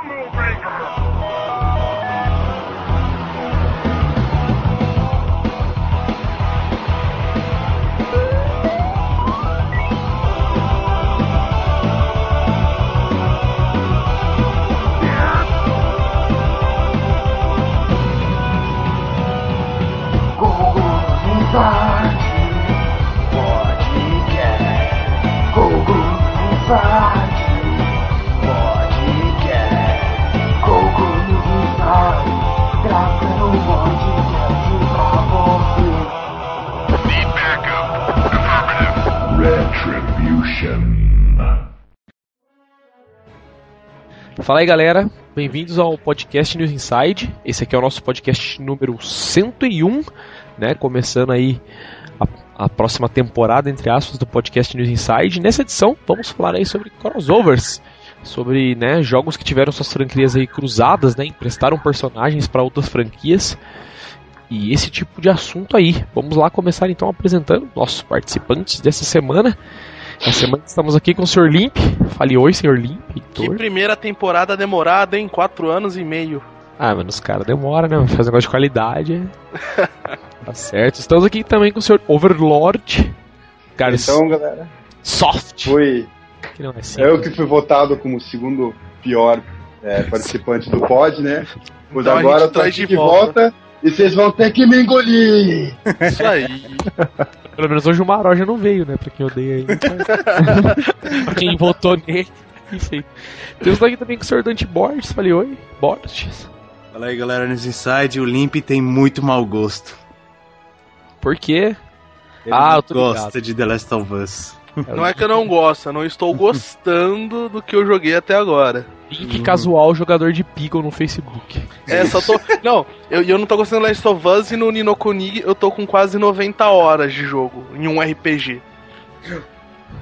Unbreakable. Fala aí galera, bem-vindos ao podcast News Inside. Esse aqui é o nosso podcast número 101, né? Começando aí a, a próxima temporada, entre aspas, do podcast News Inside. Nessa edição, vamos falar aí sobre crossovers, sobre né, jogos que tiveram suas franquias aí cruzadas, né? Emprestaram personagens para outras franquias. E esse tipo de assunto aí. Vamos lá começar então apresentando nossos participantes dessa semana. Essa semana estamos aqui com o Sr. Limp. Fale oi, Sr. Limp. Que primeira temporada demorada, em Quatro anos e meio. Ah, mas os caras demora, né? Fazer negócio de qualidade. tá certo. Estamos aqui também com o Sr. Overlord. Cara, então, galera. Soft. Foi. Que é assim, eu que fui votado como o segundo pior é, participante do pod, né? Pois então agora eu tô aqui de volta. volta e vocês vão ter que me engolir. Isso aí. Pelo menos hoje o Maró já não veio, né? Pra quem odeia ele. pra quem votou nele. Enfim. Temos aqui também com o Sr. Dante Borges. Falei oi, Borges. Fala aí, galera, nos Inside. O Limp tem muito mau gosto. Por quê? Ele ah, eu tô gosta ligado. de The Last of Us. Não é que eu não gosto, eu não estou gostando do que eu joguei até agora. Link casual jogador de Pickle no Facebook. É, só tô. Não, eu, eu não tô gostando do Last of Us e no Nino Kuni eu tô com quase 90 horas de jogo em um RPG.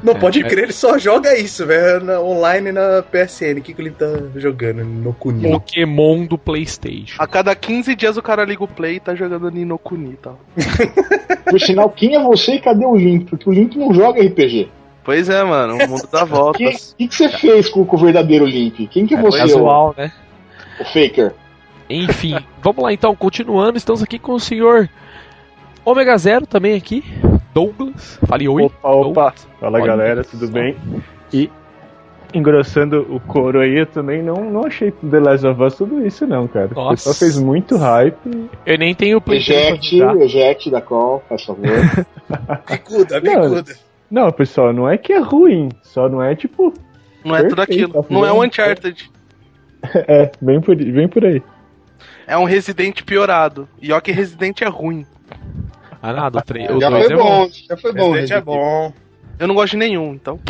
Não é, pode é. crer, ele só joga isso, velho, online na PSN. O que, que ele tá jogando no Kuni? Pokémon do PlayStation. A cada 15 dias o cara liga o Play e tá jogando Nino Kuni e tal. Por sinal, quem é você e cadê o Link? Porque o Link não joga RPG. Pois é, mano, o mundo dá voltas. O que, que, você fez com, com, o verdadeiro Link? Quem que é, você é? Casual, né? O Faker. Enfim, vamos lá então, continuando, estamos aqui com o senhor Omega Zero também aqui. Douglas. Fale oi. Opa, opa. Fala galera, tudo bem? E engrossando o coro aí, eu também não, não achei The Last of Us tudo isso, não, cara. Nossa. O pessoal fez muito hype. Eu nem tenho o Eject, eject da call, por favor. bicuda, bicuda. Não, não, pessoal, não é que é ruim, só não é tipo. Não é tudo aquilo. Tá não é um Uncharted. É, bem por, bem por aí. É um Resident piorado. E ó que Resident é ruim. Ah, nada, o 3 Já foi é bom, já foi bom. Resident é bom. Eu não gosto de nenhum, então.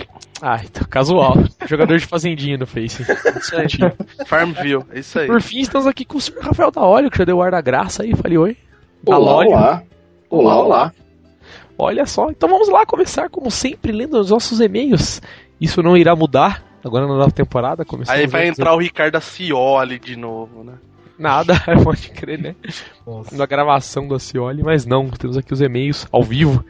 Ah, então, casual. Jogador de fazendinha no Face. Certinho. Farmville, é isso aí. Por fim, estamos aqui com o Sr. Rafael da Óleo, que já deu o ar da graça aí. Falei oi. Olá, olá. Olá, olá. Olha só, então vamos lá começar, como sempre, lendo os nossos e-mails. Isso não irá mudar agora na nova temporada. Aí vai entrar o Ricardo Acioli de novo, né? Nada, pode crer, né? Nossa. Na gravação do Acioli, mas não, temos aqui os e-mails ao vivo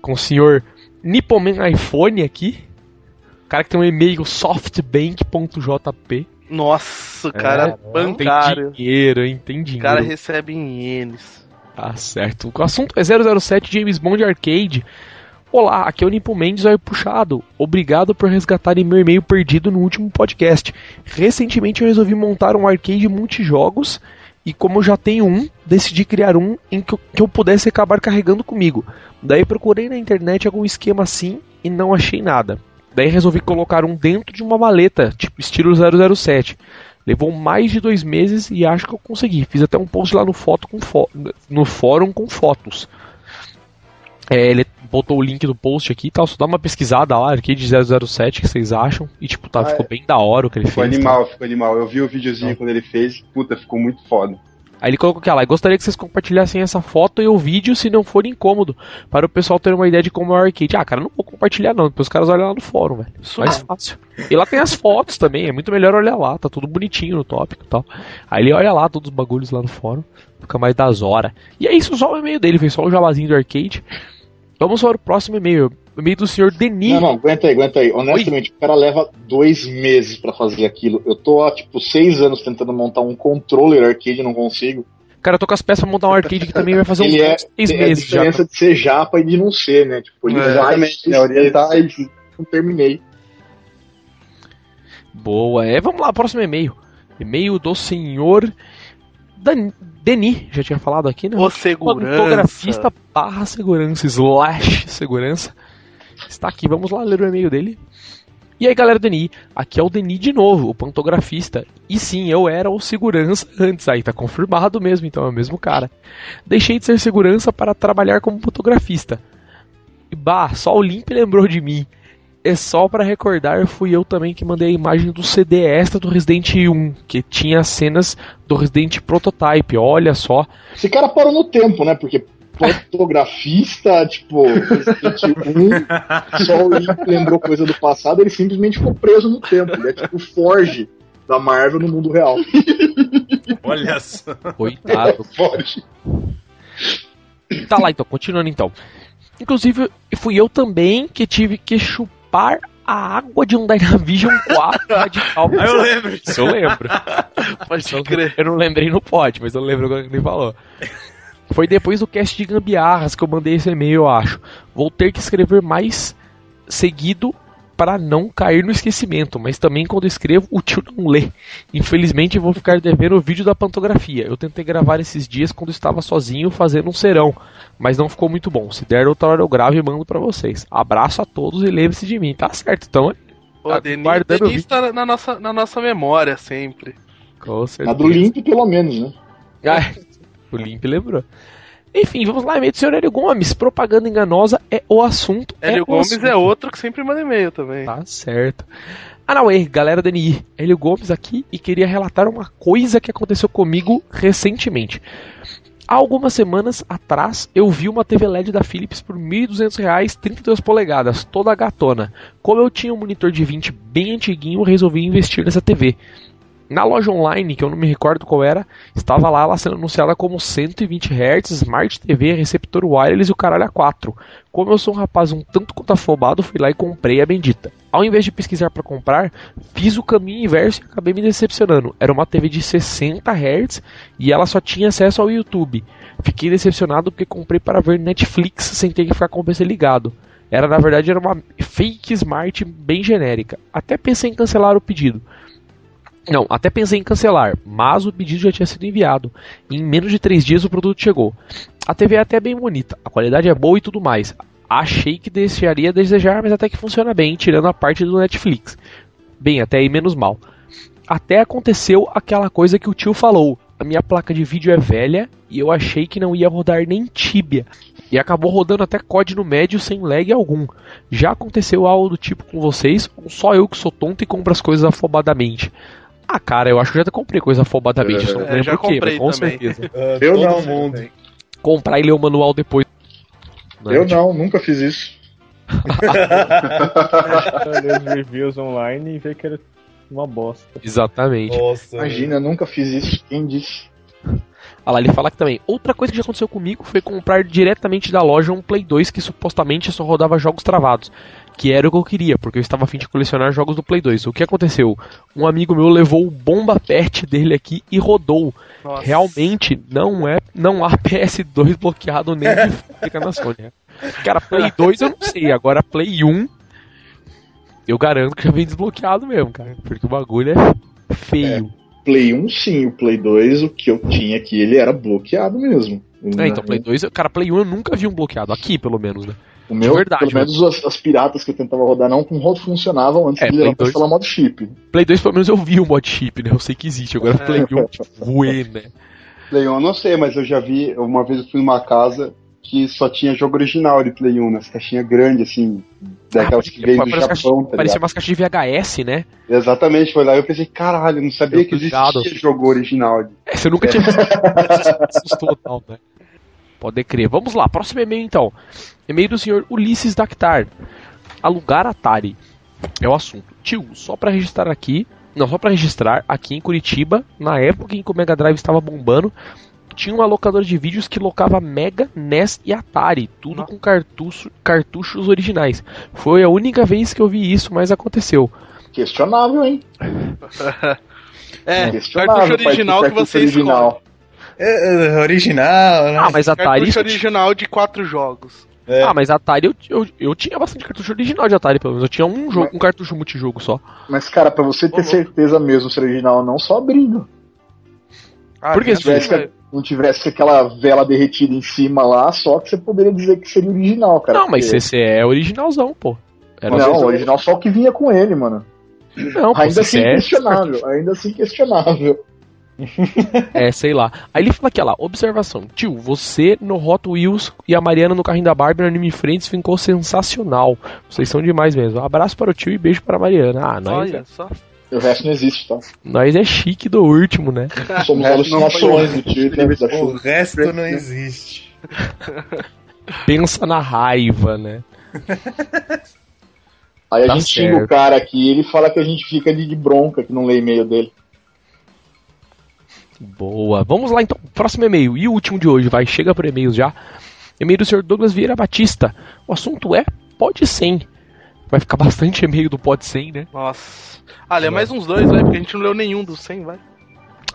com o senhor Nippoman iPhone aqui. O cara que tem um e-mail softbank.jp. Nossa, o cara é, bancário. Tem dinheiro, hein? Tem dinheiro. O cara recebe em ienes. Tá certo. O assunto é 007 James Bond Arcade. Olá, aqui é o Nipo Mendes Olho Puxado. Obrigado por resgatarem meu e-mail perdido no último podcast. Recentemente eu resolvi montar um arcade multijogos e como eu já tenho um, decidi criar um em que eu, que eu pudesse acabar carregando comigo. Daí procurei na internet algum esquema assim e não achei nada. Daí resolvi colocar um dentro de uma maleta, tipo estilo 007. Levou mais de dois meses e acho que eu consegui. Fiz até um post lá no, foto com fo no fórum com fotos. É, ele botou o link do post aqui e tal, só dá uma pesquisada lá, Arcade 007, que vocês acham. E tipo, tá, ah, ficou é. bem da hora o que ele ficou fez. Ficou animal, tá? ficou animal. Eu vi o videozinho ah. quando ele fez, puta, ficou muito foda. Aí ele colocou aqui, lá, gostaria que vocês compartilhassem essa foto e o vídeo se não for incômodo, para o pessoal ter uma ideia de como é o arcade. Ah, cara, não vou compartilhar não, depois os caras olham lá no fórum, velho. Isso Mais é. fácil. E lá tem as fotos também, é muito melhor olhar lá, tá tudo bonitinho no tópico e tal. Aí ele olha lá todos os bagulhos lá no fórum, fica mais das horas. E é isso, só o e-mail dele, fez só o jabazinho do arcade. Vamos para o próximo e-mail. e-mail do senhor Denis. Não, não, aguenta aí, aguenta aí. Honestamente, Oi? o cara leva dois meses para fazer aquilo. Eu tô há, tipo, seis anos tentando montar um controller arcade e não consigo. Cara, eu tô com as peças pra montar um arcade que também vai fazer uns é, seis é meses. A diferença já. de ser japa e de não ser, né? Tipo, ele é, é orientar e não terminei. Boa, é, vamos lá, próximo e-mail. E-mail do senhor Dan Denis, já tinha falado aqui, né? O segurança. Fotografista barra segurança, slash segurança. Está aqui, vamos lá ler o e-mail dele. E aí galera Denis, aqui é o Denis de novo, o pantografista. E sim, eu era o segurança antes, aí tá confirmado mesmo, então é o mesmo cara. Deixei de ser segurança para trabalhar como fotografista. E bah, só o Limp lembrou de mim. É só para recordar, fui eu também que mandei a imagem do CD extra do Resident 1, que tinha cenas do Resident Prototype, olha só. Esse cara parou no tempo, né? Porque fotografista, tipo, Resident 1, só o Link lembrou coisa do passado, ele simplesmente ficou preso no tempo. Ele é tipo o Forge da Marvel no mundo real. Olha só. Coitado. Forge. Tá lá então, continuando então. Inclusive, fui eu também que tive que chupar limpar a água de um Dynavision 4 radical. Ah, eu lembro. Isso eu lembro. Pode crer. Eu não lembrei no pod, mas eu lembro o que ele falou. Foi depois do cast de gambiarras que eu mandei esse e-mail, eu acho. Vou ter que escrever mais seguido para não cair no esquecimento, mas também quando escrevo o tio não lê. Infelizmente vou ficar devendo o vídeo da pantografia. Eu tentei gravar esses dias quando estava sozinho fazendo um serão, mas não ficou muito bom. Se der outra hora eu gravo e mando para vocês. Abraço a todos e lembre-se de mim. Tá certo, então. Pô, tá Denis, guardando Denis tá na nossa, na nossa memória sempre. Com certeza. A do Limp pelo menos, né? Ah, o Limp lembrou. Enfim, vamos lá, e-mail do senhor Hélio Gomes. Propaganda enganosa é o assunto. Hélio é Gomes assunto. é outro que sempre manda e-mail também. Tá certo. Anauê, galera da NI. Hélio Gomes aqui e queria relatar uma coisa que aconteceu comigo recentemente. Há algumas semanas atrás eu vi uma TV LED da Philips por R$ 1.200, 32 polegadas, toda gatona. Como eu tinha um monitor de 20 bem antiguinho, resolvi investir nessa TV. Na loja online, que eu não me recordo qual era, estava lá ela sendo anunciada como 120 Hz, Smart TV, receptor wireless e o caralho a 4. Como eu sou um rapaz um tanto quanto afobado, fui lá e comprei a bendita. Ao invés de pesquisar para comprar, fiz o caminho inverso e acabei me decepcionando. Era uma TV de 60 Hz e ela só tinha acesso ao YouTube. Fiquei decepcionado porque comprei para ver Netflix sem ter que ficar com o PC ligado. Era na verdade era uma fake smart bem genérica. Até pensei em cancelar o pedido. Não, até pensei em cancelar, mas o pedido já tinha sido enviado. em menos de 3 dias o produto chegou. A TV é até bem bonita, a qualidade é boa e tudo mais. Achei que deixaria a desejar, mas até que funciona bem, tirando a parte do Netflix. Bem, até aí menos mal. Até aconteceu aquela coisa que o tio falou. A minha placa de vídeo é velha e eu achei que não ia rodar nem Tibia. E acabou rodando até COD no médio sem lag algum. Já aconteceu algo do tipo com vocês, ou só eu que sou tonto e compro as coisas afobadamente? Ah, cara, eu acho que eu já comprei coisa afobadamente. É, não lembro já quê, mas com também. certeza. Uh, eu não, mundo. Comprar e ler o manual depois. Eu não, nunca fiz isso. ler os reviews online e ver que era uma bosta. Exatamente. Nossa, Imagina, eu nunca fiz isso. Quem disse? Ah lá, ele fala que também. Outra coisa que já aconteceu comigo foi comprar diretamente da loja um Play 2 que supostamente só rodava jogos travados que era o que eu queria, porque eu estava afim de colecionar jogos do Play 2. O que aconteceu? Um amigo meu levou o bomba pet dele aqui e rodou. Nossa. Realmente não é, não há PS2 bloqueado nem de fábrica na Sony. Né? Cara, Play 2 eu não sei, agora Play 1 eu garanto que já vem desbloqueado mesmo, cara, porque o bagulho é feio. É. Play 1 sim, o Play 2, o que eu tinha aqui, ele era bloqueado mesmo. É, então Play 2, cara, Play 1 eu nunca vi um bloqueado, aqui pelo menos, né? O meu, verdade, pelo menos as, as, piratas que eu tentava rodar não com rodo funcionavam antes é, de levar pra instalar modo chip. Play 2 pelo menos eu vi o mod chip, né? Eu sei que existe. Agora é. Play 1, tipo, ruê, né? Play 1 eu não sei, mas eu já vi, uma vez eu fui numa casa que só tinha jogo original de Play 1, nas caixinhas grandes, assim, daquelas ah, que veio do Japão, caixa, tá Parecia umas caixas de VHS, né? Exatamente, foi lá e eu pensei, caralho, não sabia eu que existia jogo original. É, você nunca tinha visto. Assustou tal, né? Pode crer. Vamos lá, próximo e-mail então. E-mail do senhor Ulisses Dactar. Alugar Atari. É o assunto. Tio, só para registrar aqui. Não, só para registrar, aqui em Curitiba, na época em que o Mega Drive estava bombando, tinha uma locadora de vídeos que locava Mega, NES e Atari, tudo Não. com cartucho, cartuchos originais. Foi a única vez que eu vi isso, mas aconteceu. Questionável, hein? é, cartucho original que você original. É, é, original, né? Ah, mas Atari. Cartucho original de quatro jogos. É. Ah, mas Atari eu, eu, eu, tinha bastante cartucho original de Atari, pelo menos. Eu tinha um jogo, mas, um cartucho multijogo só. Mas, cara, pra você ter certeza mesmo se é original não, só abrindo. Ah, Porque se tivesse, não tivesse aquela vela derretida em cima lá, só que você poderia dizer que seria original, cara. Não, mas CC é originalzão, pô. Era não, original só o que vinha com ele, mano. Não, ainda assim é questionável, ainda assim questionável. é, sei lá. Aí ele fala aqui, ó lá, observação. Tio, você no Hot Wheels e a Mariana no carrinho da Barbie no Anime Friends ficou sensacional. Vocês são demais mesmo. Abraço para o tio e beijo para a Mariana. Ah, nós. Olha é... só. O resto não existe, tá? Nós é chique do último, né? Somos alucinações do tio. O resto não existe. Pensa na raiva, né? Aí a tá gente xinga o cara aqui ele fala que a gente fica de bronca que não lê e-mail dele. Boa. Vamos lá então. Próximo e-mail. E o último de hoje, vai. Chega por e-mails já. E-mail do Sr. Douglas Vieira Batista. O assunto é pode sim. Vai ficar bastante e-mail do pode sim, né? Nossa. Ah, lê mais uns dois, vai, porque a gente não leu nenhum dos 100, vai.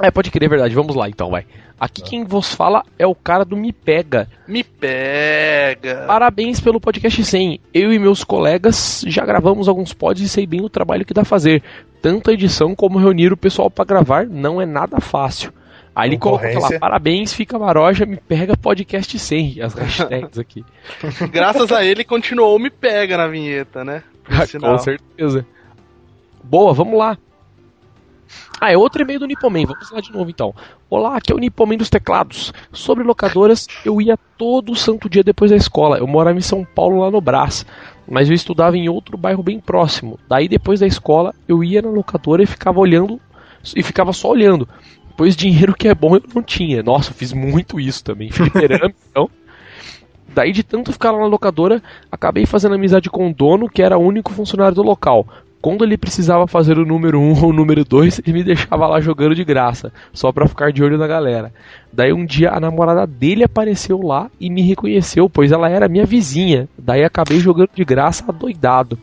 É, pode crer, é verdade. Vamos lá então, vai. Aqui quem vos fala é o cara do Me Pega. Me Pega! Parabéns pelo podcast 100. Eu e meus colegas já gravamos alguns pods e sei bem o trabalho que dá a fazer. Tanto a edição como reunir o pessoal para gravar não é nada fácil. Aí ele coloca lá, parabéns, fica maroja, me pega podcast 100, as hashtags aqui. Graças a ele continuou Me Pega na vinheta, né? Com certeza. Boa, vamos lá. Ah, é outro e-mail do Nipomen. Vamos lá de novo então. Olá, aqui é o Nipomen dos teclados. Sobre locadoras, eu ia todo santo dia depois da escola. Eu morava em São Paulo, lá no Brás. Mas eu estudava em outro bairro bem próximo. Daí, depois da escola, eu ia na locadora e ficava olhando. E ficava só olhando. Pois dinheiro que é bom eu não tinha. Nossa, eu fiz muito isso também. Fliperama, então. Daí, de tanto ficar lá na locadora, acabei fazendo amizade com o dono, que era o único funcionário do local. Quando ele precisava fazer o número 1 um ou o número 2, ele me deixava lá jogando de graça, só pra ficar de olho na galera. Daí um dia a namorada dele apareceu lá e me reconheceu, pois ela era minha vizinha. Daí acabei jogando de graça adoidado.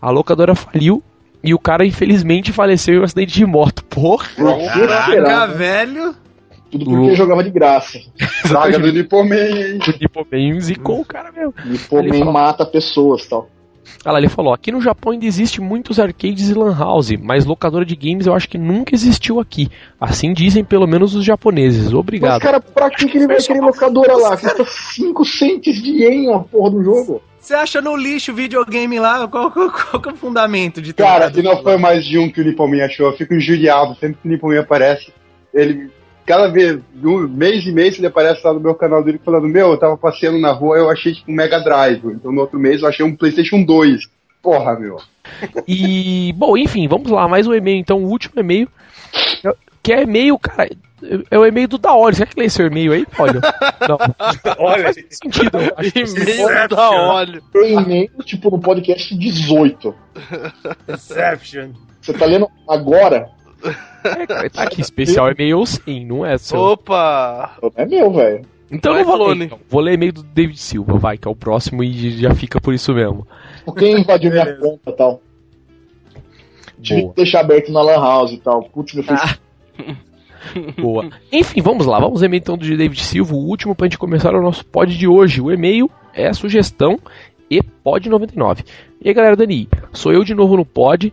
A locadora faliu e o cara infelizmente faleceu em um acidente de moto. Porra! Caraca, velho! Tudo porque o... jogava de graça. Saga do Nipomen, hein? O Nipomen zicou o cara mesmo. Nipomen mata pessoas tal. Ela ali falou: aqui no Japão ainda existe muitos arcades e lan house, mas locadora de games eu acho que nunca existiu aqui. Assim dizem pelo menos os japoneses. Obrigado. Mas, cara, pra que, que ele vai querer locadora lá? Custa 5 centes de yen a porra do jogo. Você acha no lixo videogame lá? Qual, qual, qual, é o fundamento de ter Cara, se não foi mais de um que o Nipomin achou, eu fico injuriado. Sempre que o Nipomin aparece, ele cada vez, um mês e mês, ele aparece lá no meu canal dele falando: Meu, eu tava passeando na rua, eu achei tipo um Mega Drive. Então no outro mês eu achei um PlayStation 2. Porra, meu. E, bom, enfim, vamos lá, mais um e-mail então, o último e-mail. Que é e-mail, cara. É o e-mail do Daoli. Será que lê esse e-mail aí? Olha. Não. Olha. Faz sentido. E-mail do Daoli. E-mail, tipo, no podcast 18. Exception. Você tá lendo agora? É, cara, tá aqui, especial e-mail sim, não é seu. Opa! É meu, velho. Então eu vou ler, então. vou ler e-mail do David Silva, vai, que é o próximo e já fica por isso mesmo. Quem invadiu minha conta e tal? Tive que deixar aberto na Lan House e tal. Putz, meu filho. Ah. Boa. Enfim, vamos lá. Vamos e-mail então do David Silva, o último pra gente começar o nosso pod de hoje. O e-mail é a sugestão e pod 99. E aí, galera, Dani, sou eu de novo no pod.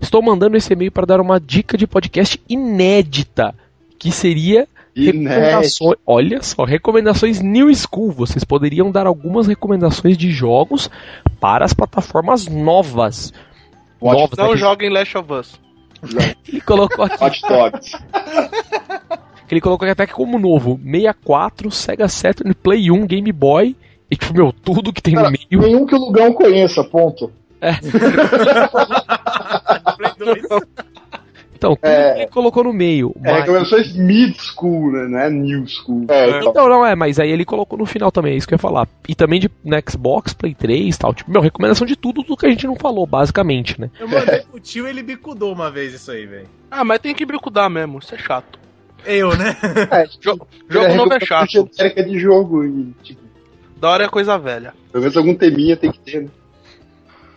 Estou mandando esse e-mail para dar uma dica de podcast inédita, que seria recomendações, olha só, recomendações New School. Vocês poderiam dar algumas recomendações de jogos para as plataformas novas. novas não né? joguem Last of Us. Ele colocou aqui. Hot Dogs. Ele colocou aqui até que como novo: 64, Sega Saturn, Play 1, Game Boy. E tipo, meu, tudo que tem Cara, no meio. Nenhum que o Lugão conheça, ponto. É. Então, tudo é, ele colocou no meio. É, mas... recomendações mid school, né? Não é new school. É, então. então. não é, mas aí ele colocou no final também, é isso que eu ia falar. E também de no Xbox, Play 3 e tal. Tipo, meu, recomendação de tudo do que a gente não falou, basicamente, né? Eu mandei pro tio ele bicudou uma vez isso aí, velho. Ah, mas tem que bicudar mesmo, isso é chato. Eu, né? É, jogo jogo novo é chato. genérica de jogo e, tipo... Da hora é coisa velha. Pelo menos algum teminha tem que ter, né?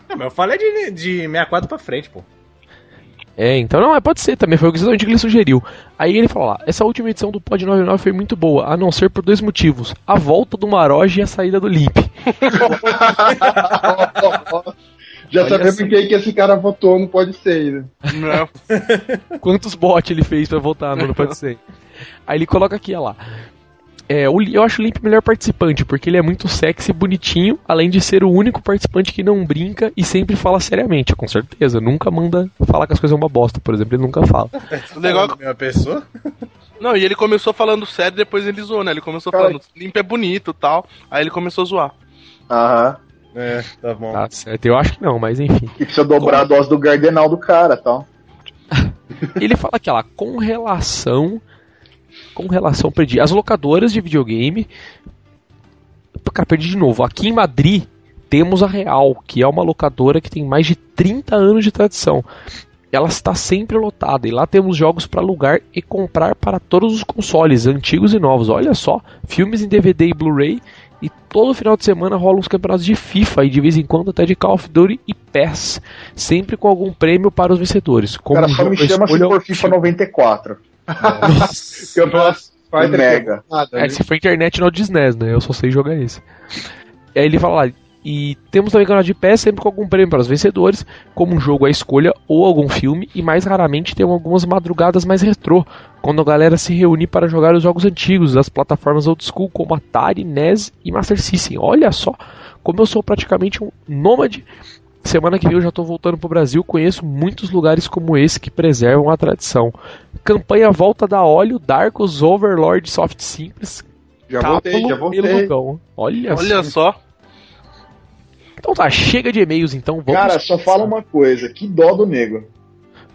Não, mas eu falei de, de 64 pra frente, pô. É, então não, é, pode ser também, foi o que ele sugeriu. Aí ele falou lá, essa última edição do Pod 99 foi muito boa, a não ser por dois motivos. A volta do Maroge e a saída do Limp. Já Olha sabemos assim. quem que esse cara votou, não pode ser, né? Não. Quantos bots ele fez pra votar no Não Pode Ser? Aí ele coloca aqui, ó lá. É, eu acho o Limp o melhor participante, porque ele é muito sexy e bonitinho, além de ser o único participante que não brinca e sempre fala seriamente, com certeza. Nunca manda falar que as coisas são uma bosta, por exemplo, ele nunca fala. o legal é pessoa? Não, e ele começou falando sério, depois ele zoou, né? Ele começou falando, Limp é bonito tal, aí ele começou a zoar. Aham. É, tá bom. Tá certo, eu acho que não, mas enfim. E precisa dobrar Como... a dose do gardenal do cara tal. ele fala que, lá, com relação com relação, perdi as locadoras de videogame. Cara, perdi de novo. Aqui em Madrid temos a Real, que é uma locadora que tem mais de 30 anos de tradição. Ela está sempre lotada e lá temos jogos para alugar e comprar para todos os consoles, antigos e novos. Olha só, filmes em DVD e Blu-ray e todo final de semana rolam os campeonatos de FIFA e de vez em quando até de Call of Duty e PES, sempre com algum prêmio para os vencedores. Como Cara, só me chama se for FIFA 94. Nossa. Nossa. Mega. É, se for internet não diz NES, né? Eu só sei jogar esse. E aí ele fala lá, e temos também canal de pé sempre com algum prêmio para os vencedores, como um jogo à escolha ou algum filme, e mais raramente tem algumas madrugadas mais retrô, quando a galera se reúne para jogar os jogos antigos das plataformas old school como Atari, NES e Master System. Olha só, como eu sou praticamente um nômade Semana que vem eu já estou voltando para o Brasil. Conheço muitos lugares como esse que preservam a tradição. Campanha Volta da Óleo, Darkos, Overlord, Soft Simples. Já voltei, já voltei. Olha, Olha só. Então tá, chega de e-mails então. Vamos Cara, só fala uma coisa: que dó do nego.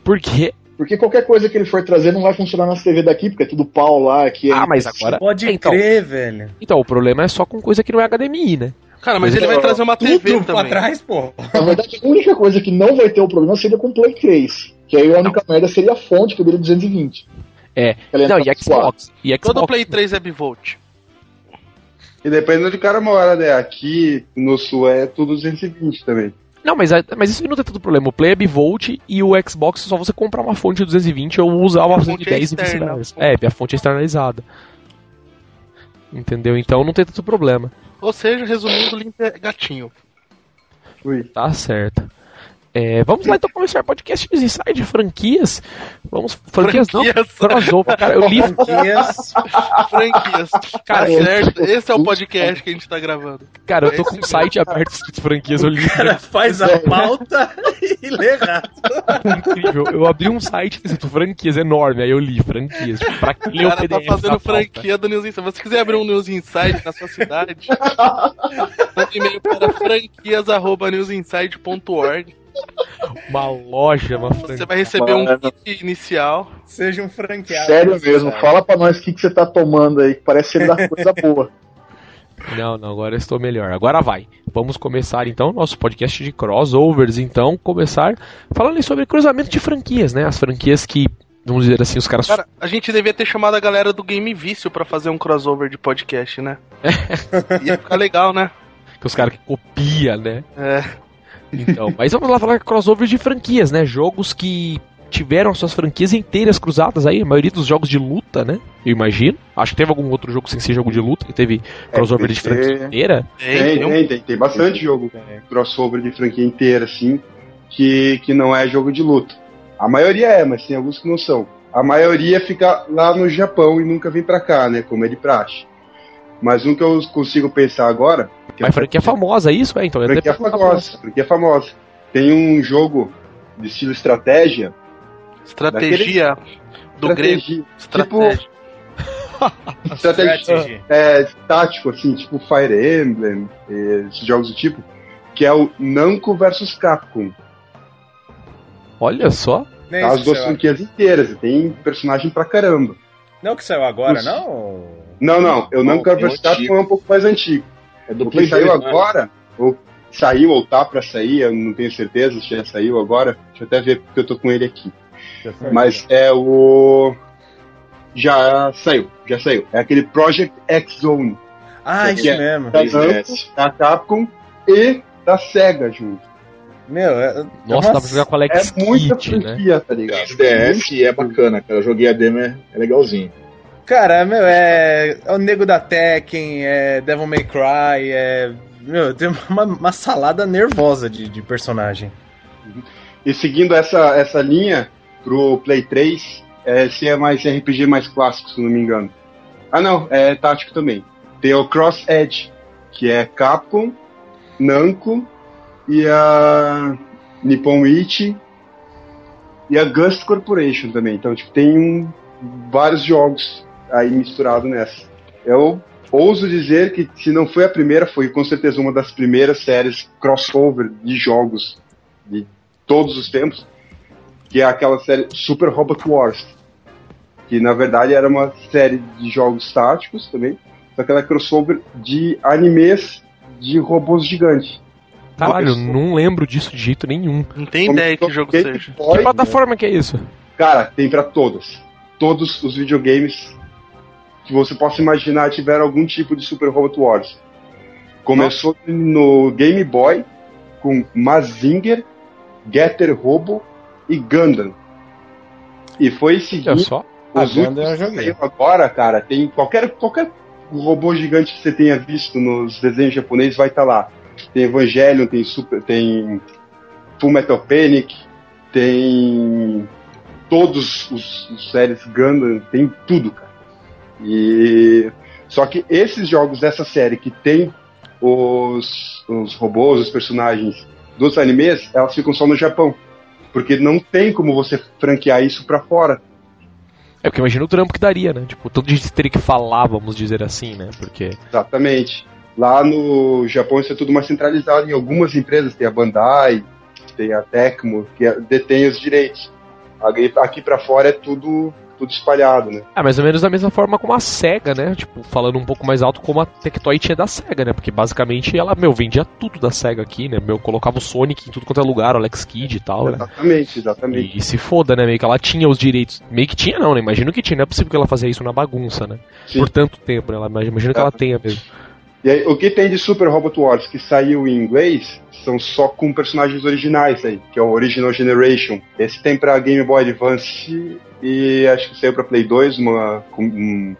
Por quê? Porque qualquer coisa que ele for trazer não vai funcionar nas TV daqui, porque é tudo pau lá. Aqui é ah, mas agora. Pode então, crer, velho. Então, o problema é só com coisa que não é HDMI, né? Cara, mas, mas ele vai trazer uma TV tudo também. Pra trás, pô. Na verdade, a única coisa que não vai ter o um problema seria com o Play 3. Que aí a única não. merda seria a fonte, que dele 220. É. Não, e Xbox, e Xbox. Todo Play 3 é bivolt. E depende onde o cara mora, né? Aqui no sul é tudo 220 também. Não, mas, mas isso não tem tanto problema. O Play é bivolt e o Xbox é só você comprar uma fonte de 220 ou usar uma fonte de 10 é, é, a fonte é externalizada. Entendeu? Então não tem tanto problema. Ou seja, resumindo, limpa é gatinho. Ui. Tá certo. É, vamos lá então começar o podcast dos Inside franquias. Vamos, franquias, franquias. não, crossover, cara, eu li franquias. franquias. Cara, tá certo, esse é o podcast que a gente tá gravando. Cara, eu tô com um site aberto escrito franquias, eu li. Cara, faz a pauta e lê errado. Incrível, eu abri um site escrito franquias enorme, aí eu li franquias. Tipo, pra quem lê o PDF tá fazendo franquia do News Inside. Se você quiser abrir um News Inside na sua cidade, mande e-mail para franquias.newsinside.org uma loja, uma franquia. Você vai receber um kit inicial. Seja um franqueado. Sério mesmo, fala pra nós o que, que você tá tomando aí, que parece ser da coisa boa. Não, não, agora estou melhor. Agora vai. Vamos começar então nosso podcast de crossovers. Então, começar falando sobre cruzamento de franquias, né? As franquias que, vamos dizer assim, os caras. Cara, a gente devia ter chamado a galera do Game Vício para fazer um crossover de podcast, né? Ia ficar legal, né? Que os caras que copia, né? É. Então, mas vamos lá falar crossovers de franquias, né? Jogos que tiveram suas franquias inteiras cruzadas aí, a maioria dos jogos de luta, né? Eu imagino. Acho que teve algum outro jogo sem ser jogo de luta que teve é, crossover é, de franquia inteira. Tem, tem, tem, tem, bastante jogo é, crossover de franquia inteira, assim, que, que não é jogo de luta. A maioria é, mas tem alguns que não são. A maioria fica lá no Japão e nunca vem pra cá, né? Como é de praxe. Mas um que eu consigo pensar agora. Mas é franquia é famosa, isso? É, então. Franquia é famosa, franquia famosa. Tem um jogo de estilo estratégia. Estratégia daquele... do estratégia, grego. Estratégia. Tipo, estratégia é, tático, assim, tipo Fire Emblem, esses jogos do tipo, que é o Namco vs Capcom. Olha só. Tá, as duas franquias inteiras, tem personagem pra caramba. Não que saiu agora, Os... não? Não, não. Eu não quero apresentar porque é um pouco mais antigo. É do Play saiu né? agora, ou saiu ou tá pra sair, eu não tenho certeza se já saiu agora. Deixa eu até ver porque eu tô com ele aqui. Mas é o. já saiu, já saiu. É aquele Project X Zone. Ah, isso é mesmo. Da, Namco, da Capcom e da SEGA junto. Meu, é, Nossa, dá pra jogar com Alex é muita né? franquia, tá ligado? 3DS é bacana, cara. Eu joguei a demo, é, é legalzinho. Cara, meu, é, é o Nego da Tekken, é Devil May Cry, é. Meu, tem uma, uma salada nervosa de, de personagem. E seguindo essa, essa linha pro Play 3, é, esse é mais RPG mais clássico, se não me engano. Ah não, é tático também. Tem o Cross Edge, que é Capcom, Namco e a Nippon Ichi e a Gust Corporation também. Então, tipo, tem um, vários jogos aí misturado nessa. Eu ouso dizer que se não foi a primeira, foi com certeza uma das primeiras séries crossover de jogos de todos os tempos, que é aquela série Super Robot Wars, que na verdade era uma série de jogos táticos também, só que ela é crossover de animes de robôs gigantes. Caralho, eu não lembro disso de jeito nenhum. Não tem ideia que jogo seja. Boy, Que plataforma que é isso? Cara, tem pra todas. Todos os videogames que você possa imaginar tiveram algum tipo de Super Robot Wars. Começou no Game Boy com Mazinger, Getter Robo e Gundam. E foi seguindo só. Os últimos eu agora, cara, tem qualquer, qualquer robô gigante que você tenha visto nos desenhos japoneses vai estar lá. Tem Evangelion, tem Super, tem Full Metal Panic, tem todos os, os séries Gundam, tem tudo, cara. E só que esses jogos dessa série que tem os, os robôs, os personagens dos animes, elas ficam só no Japão. Porque não tem como você franquear isso pra fora. É porque imagina o trampo que daria, né? Tipo, todo dia teria que falar, vamos dizer assim, né? Porque. Exatamente. Lá no Japão isso é tudo mais centralizado em algumas empresas, tem a Bandai, tem a Tecmo, que é- detém os direitos. Aqui- Aqui pra fora é tudo, tudo espalhado, né? É mais ou menos da mesma forma como a SEGA, né? Tipo, falando um pouco mais alto como a Tectoy tinha da SEGA, né? Porque basicamente ela, meu, vendia tudo da SEGA aqui, né? Meu, colocava o Sonic em tudo quanto é lugar, o Alex Kidd e tal, né? Exatamente, exatamente. E, se foda, né? Meio que ela tinha os direitos. Meio que tinha, não, né? Imagino que tinha. Não é possível que ela fazia isso na bagunça, né? Sim. Por tanto tempo, né? Ela, imagino que ela tenha mesmo. E aí, o que tem de Super Robot Wars que saiu em inglês são só com personagens originais aí, que é o Original Generation. Esse tem pra Game Boy Advance e acho que saiu pra Play 2, uma, um-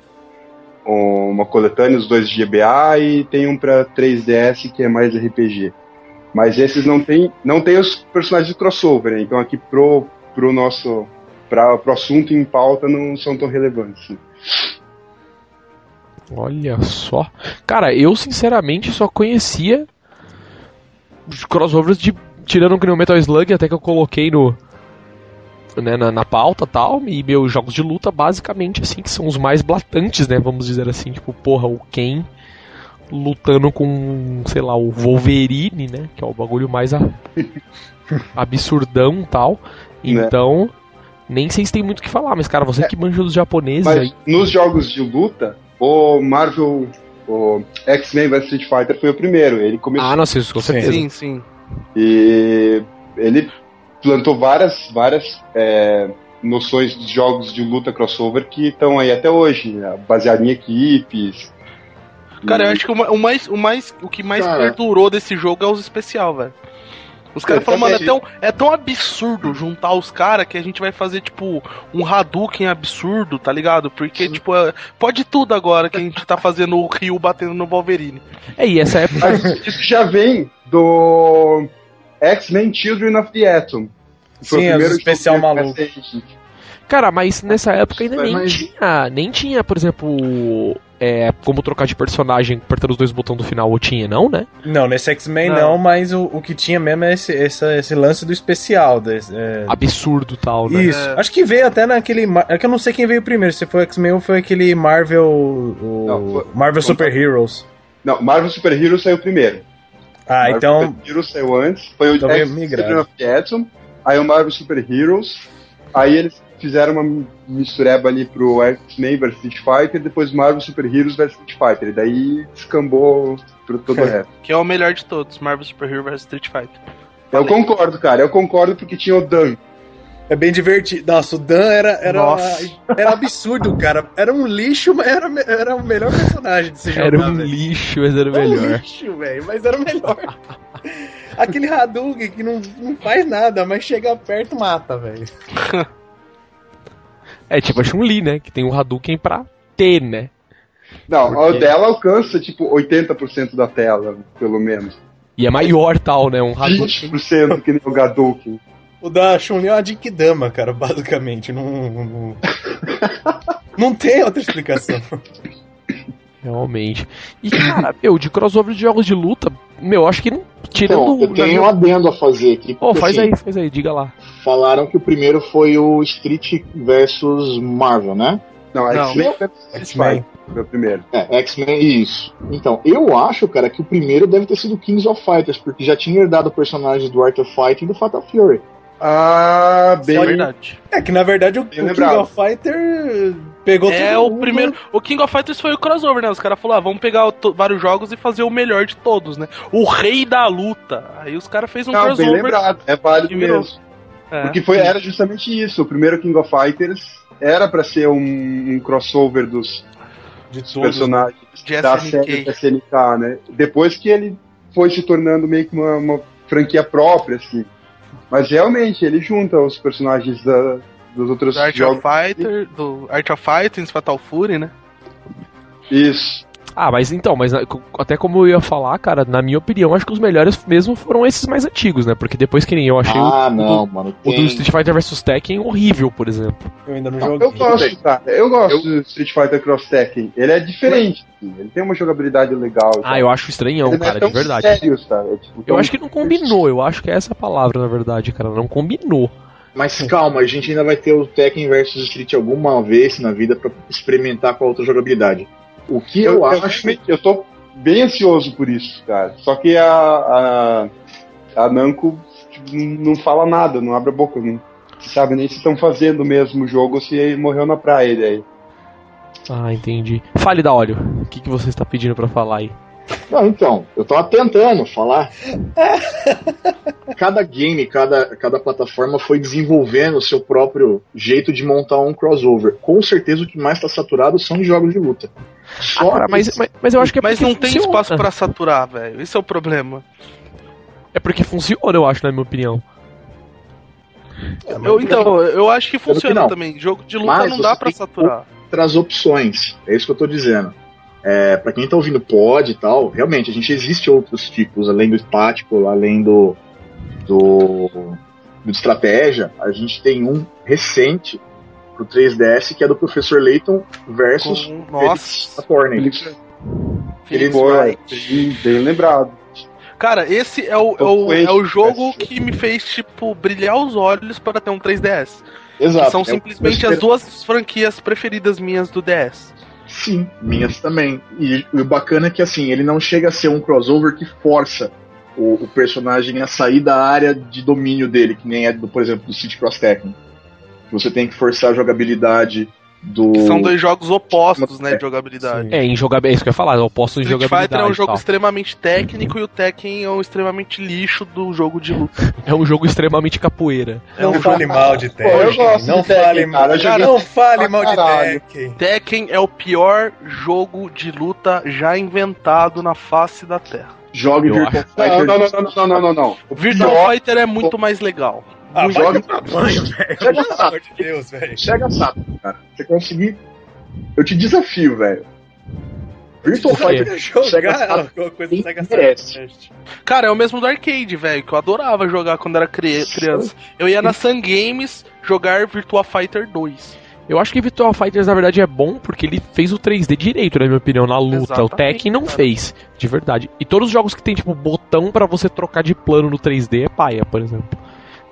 uma coletânea, os dois de GBA, e tem um pra 3DS que é mais RPG. Mas esses não tem, não tem os personagens de crossover, né? então aqui pro, pro nosso pra, pro assunto em pauta não são tão relevantes. Olha só. Cara, eu sinceramente só conhecia os crossovers de. Tirando o Metal Slug, até que eu coloquei no. Né, na, na pauta e tal, e meus jogos de luta, basicamente, assim, que são os mais blatantes, né? Vamos dizer assim, tipo, porra, o Ken lutando com, sei lá, o Wolverine, né? Que é o bagulho mais a- absurdão e tal. Né. Então, nem sei se tem muito o que falar, mas, cara, você que manja dos japoneses Mas aí. nos jogos de luta, o Marvel, o X-Men vs Street Fighter foi o primeiro. Ele começou Ah, nossa, isso com certeza. Sim, sim. e ele plantou várias, várias é, noções de jogos de luta crossover que estão aí até hoje, né? baseado em equipes. Cara, E- eu acho que o ma- o mais, o mais, o que mais Cara. perdurou desse jogo é os especial, velho. Os caras falam, mano, é tão, é tão absurdo juntar os caras que a gente vai fazer, tipo, um Hadouken absurdo, tá ligado? Porque, tipo, é- pode tudo agora que a gente tá fazendo o Ryu batendo no Wolverine. É, e essa época. Mas isso já vem do X-Men Children of the Atom. Sim, o primeiro os especial maluco. passei. Cara, mas nessa época ainda nem Mas- tinha. Nem tinha, por exemplo. É, como trocar de personagem apertando os dois botões do final, ou tinha, não, né? Não, nesse X-Men não. Não. mas o, o que tinha mesmo é esse, esse, esse lance do especial. desse- é, Absurdo tal, né? Isso. É. Acho que veio até naquele. É que eu não sei quem veio primeiro, se foi o X-Men ou foi aquele Marvel. O Não, foi- Marvel Super Heroes. Não, Marvel Super Heroes saiu primeiro. Ah, Marvel então. Super Heroes saiu antes, foi o Então veio X migrado. Children of the Atom, aí o Marvel Super Heroes, aí eles fizeram uma mistureba ali pro X-Men vs Street Fighter, depois Marvel Super Heroes vs Street Fighter, e daí descambou pro todo o resto. Que é o melhor de todos, Marvel Super Hero vs Street Fighter. Eu concordo, cara, eu concordo porque tinha o Dan. É bem divertido. Nossa, o Dan era, era, era absurdo, cara. Era um lixo, mas era, era o melhor personagem de se jogar. Era um véio. lixo, mas era o melhor. Era um lixo, velho, mas era o melhor. Aquele Hadouken que não, não faz nada, mas chega perto mata, velho. É tipo a Chun-Li, né? Que tem o Hadouken pra ter, né? Não, Porque... o dela alcança tipo 80% da tela, pelo menos. E é maior tal, né? Um Hadouken. 20% que nem o Hadouken. O da Chun-Li é uma Dikidama, cara, basicamente. Não, não, não tem outra explicação. Realmente. E, cara, meu, de crossover de jogos de luta, meu, acho que não. Tirando. Então, eu tenho um adendo a fazer aqui. Oh, faz assim, aí, faz aí, diga lá. Falaram que o primeiro foi o Street versus Marvel, né? Não, X-Men X-Men foi o primeiro. É, X-Men, isso. Então, eu acho, cara, que o primeiro deve ter sido Kings of Fighters, porque já tinha herdado personagens do Art of Fighting e do Fatal Fury. Ah, bem verdade. É que na verdade o, o King of Fighter pegou É o mundo. primeiro. O King of Fighters foi o crossover, né? Os caras falaram, ah, vamos pegar vários jogos e fazer o melhor de todos, né? O rei da luta. Aí os caras fez um Não, crossover. Bem lembrado, é válido mesmo. É. Porque foi, era justamente isso. O primeiro King of Fighters era para ser um, um, crossover dos, de dos personagens de da série SNK, né? Depois que ele foi se tornando meio que uma, uma franquia própria, assim. Mas realmente, ele junta os personagens da, dos outros do Art jogos. Of Fighter, do Art of Fighting, Fatal Fury, né? Isso. Ah, mas então, mas até como eu ia falar, cara, na minha opinião, acho que os melhores mesmo foram esses mais antigos, né? Porque depois que nem eu achei ah, o, não, do, mano, o do Street Fighter vs Tekken horrível, por exemplo. Eu ainda não joguei. Eu gosto, cara. Eu gosto eu... do Street Fighter Cross Tekken. Ele é diferente. Assim. Ele tem uma jogabilidade legal. Ah, tá? eu acho estranhão, cara, é de verdade. Sério, tá? é, tipo, eu acho que não combinou, eu acho que é essa a palavra, na verdade, cara. Não combinou. Mas calma, a gente ainda vai ter o Tekken versus Street alguma vez na vida para experimentar com a outra jogabilidade. O que eu, eu acho. Eu, eu tô bem ansioso por isso, cara. Só que a, a, a Namco tipo, não fala nada, não abre a boca, não sabe nem se estão fazendo mesmo o jogo ou se morreu na praia daí. Ah, entendi. Fale da óleo. O que, que você está pedindo para falar aí? Não, então, eu tava tentando falar. cada game, cada, cada plataforma foi desenvolvendo o seu próprio jeito de montar um crossover. Com certeza o que mais está saturado são jogos de luta. Só ah, cara, mas, mas, mas, eu acho que é Mas não tem funciona. espaço para saturar, velho. Esse é o problema. É porque funciona, eu acho, na minha opinião. É, eu, então, eu acho que funciona que também. Jogo de luta mas não dá para saturar. Outras opções, é isso que eu tô dizendo. É, para quem tá ouvindo pod e tal, realmente, a gente existe outros tipos, além do estático, além do, do, do estratégia, a gente tem um recente pro 3DS que é do Professor Layton versus Com, nossa, Felix Ele foi bem lembrado. Cara, esse é o, é o, é o jogo que me fez, tipo, brilhar os olhos para ter um 3DS. Exato. são é simplesmente as duas franquias preferidas minhas do DS. Sim, minhas também. E, e, o bacana é que assim, ele não chega a ser um crossover que força o, o personagem a sair da área de domínio dele, que nem é, do, por exemplo, do City Cross Tekken. Você tem que forçar a jogabilidade do. Que são dois jogos opostos, né, de jogabilidade. Sim. É, em jogabilidade, é isso que eu ia falar, opostos em jogabilidade. Fighter é um jogo extremamente técnico e o Tekken é um extremamente lixo do jogo de luta. É um jogo extremamente capoeira. Não é um fale mal de Tekken. Pô, eu gosto não de fale mal, cara, cara, não fale mal de Tekken. Tekken é o pior jogo de luta já inventado na face da Terra. Jogue Virtual Fighter. Não, não, não, não, não, não, não. O Virtual Fighter é muito mais legal. Ah, joga tamanho, velho. Chega sapo. De Deus, velho. Chega sapo, cara. Você conseguir. Eu te desafio, velho. Virtual Fighter jogar coisa merece. Cara, é o mesmo do arcade, velho, que eu adorava jogar quando era criança. Eu ia na Sun Games jogar Virtual Fighter 2. Eu acho que Virtual Fighters na verdade é bom porque ele fez o 3D direito, na minha opinião, na luta. Exatamente, o Tekken não cara. fez, de verdade. E todos os jogos que tem tipo botão para você trocar de plano no 3D é paia, por exemplo.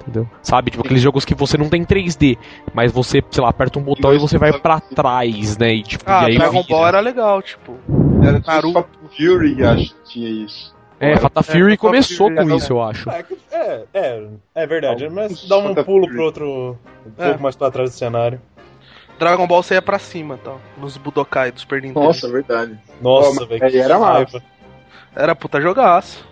Entendeu? Sabe? Tipo, aqueles jogos que você não tem 3D, mas você, sei lá, aperta um botão e você vai para trás, né? E, tipo, ah, e aí Dragon Ball era legal, tipo. Era Naruto Fury, acho que tinha isso. É, Fatal Fury é, começou Fury, com isso, eu acho. É, é, é, é verdade. Mas dá um pulo pro outro. Um pouco é. mais pra trás do cenário. Dragon Ball você ia pra cima, tal. Nos Budokai dos Super Nintendo. Nossa, verdade. Nossa, velho. Era massa. Era puta jogaço.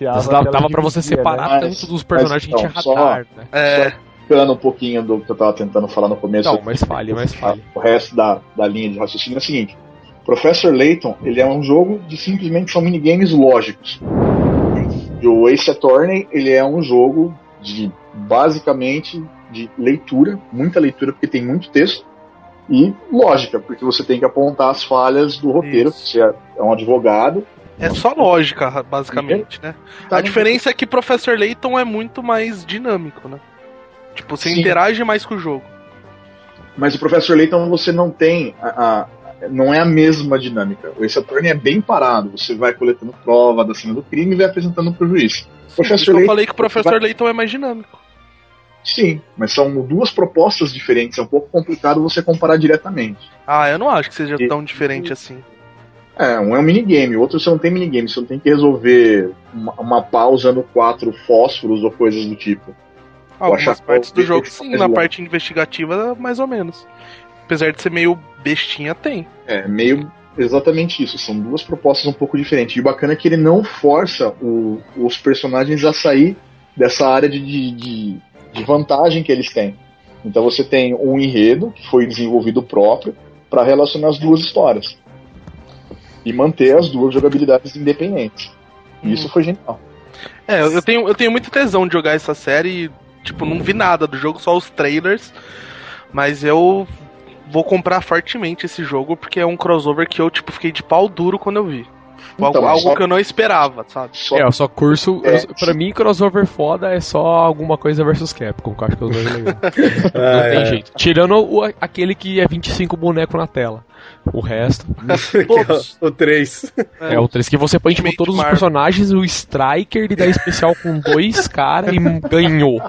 Dava, dava pra você separar né? tanto dos personagens que tinha radar, né? É. explicando um pouquinho do que eu tava tentando falar no começo. Não, mas fale, mas fale. O resto da, da linha de raciocínio é o seguinte: Professor Layton, ele é um jogo de simplesmente são minigames lógicos. E o Ace Attorney, ele é um jogo de basicamente de leitura, muita leitura porque tem muito texto e lógica, porque você tem que apontar as falhas do roteiro, Isso. você é um advogado. É só lógica, basicamente, né? Tá a diferença é que Professor Layton é muito mais dinâmico, né? Tipo, você Sim. interage mais com o jogo. Mas o Professor Layton você não tem a, a não é a mesma dinâmica. O Ace Attorney é bem parado. Você vai coletando prova da cena do crime e vai apresentando para o juiz. Sim, Professor Layton, eu falei que o Professor vai... Layton é mais dinâmico. Sim, mas são duas propostas diferentes. É um pouco complicado você comparar diretamente. Ah, eu não acho que seja e... tão diferente assim. É, um é um minigame, o outro você não tem minigame, você não tem que resolver uma, uma pá usando quatro fósforos ou coisas do tipo. Algumas partes do jogo sim, na parte investigativa mais ou menos. Apesar de ser meio bestinha, tem. É, meio exatamente isso. São duas propostas um pouco diferentes. E o bacana é que ele não força o, os personagens a sair dessa área de, de, de vantagem que eles têm. Então você tem um enredo que foi desenvolvido próprio para relacionar as duas histórias e manter as duas jogabilidades independentes. E isso foi genial. É, eu tenho, eu tenho muita tesão de jogar essa série e, tipo, não vi nada do jogo, só os trailers. Mas eu vou comprar fortemente esse jogo porque é um crossover que eu, tipo, fiquei de pau duro quando eu vi. Então, algo, só... que eu não esperava, sabe? Só... É, eu só curso. É. Eu, pra mim, crossover foda é só alguma coisa versus Capcom, que eu acho que os dois é legal. ah, não tem é. jeito. Tirando o, aquele que é 25 bonecos na tela. O resto. É o 3. É, o 3 que você põe tipo, todos os personagens, o Striker de dar especial com dois caras e ganhou.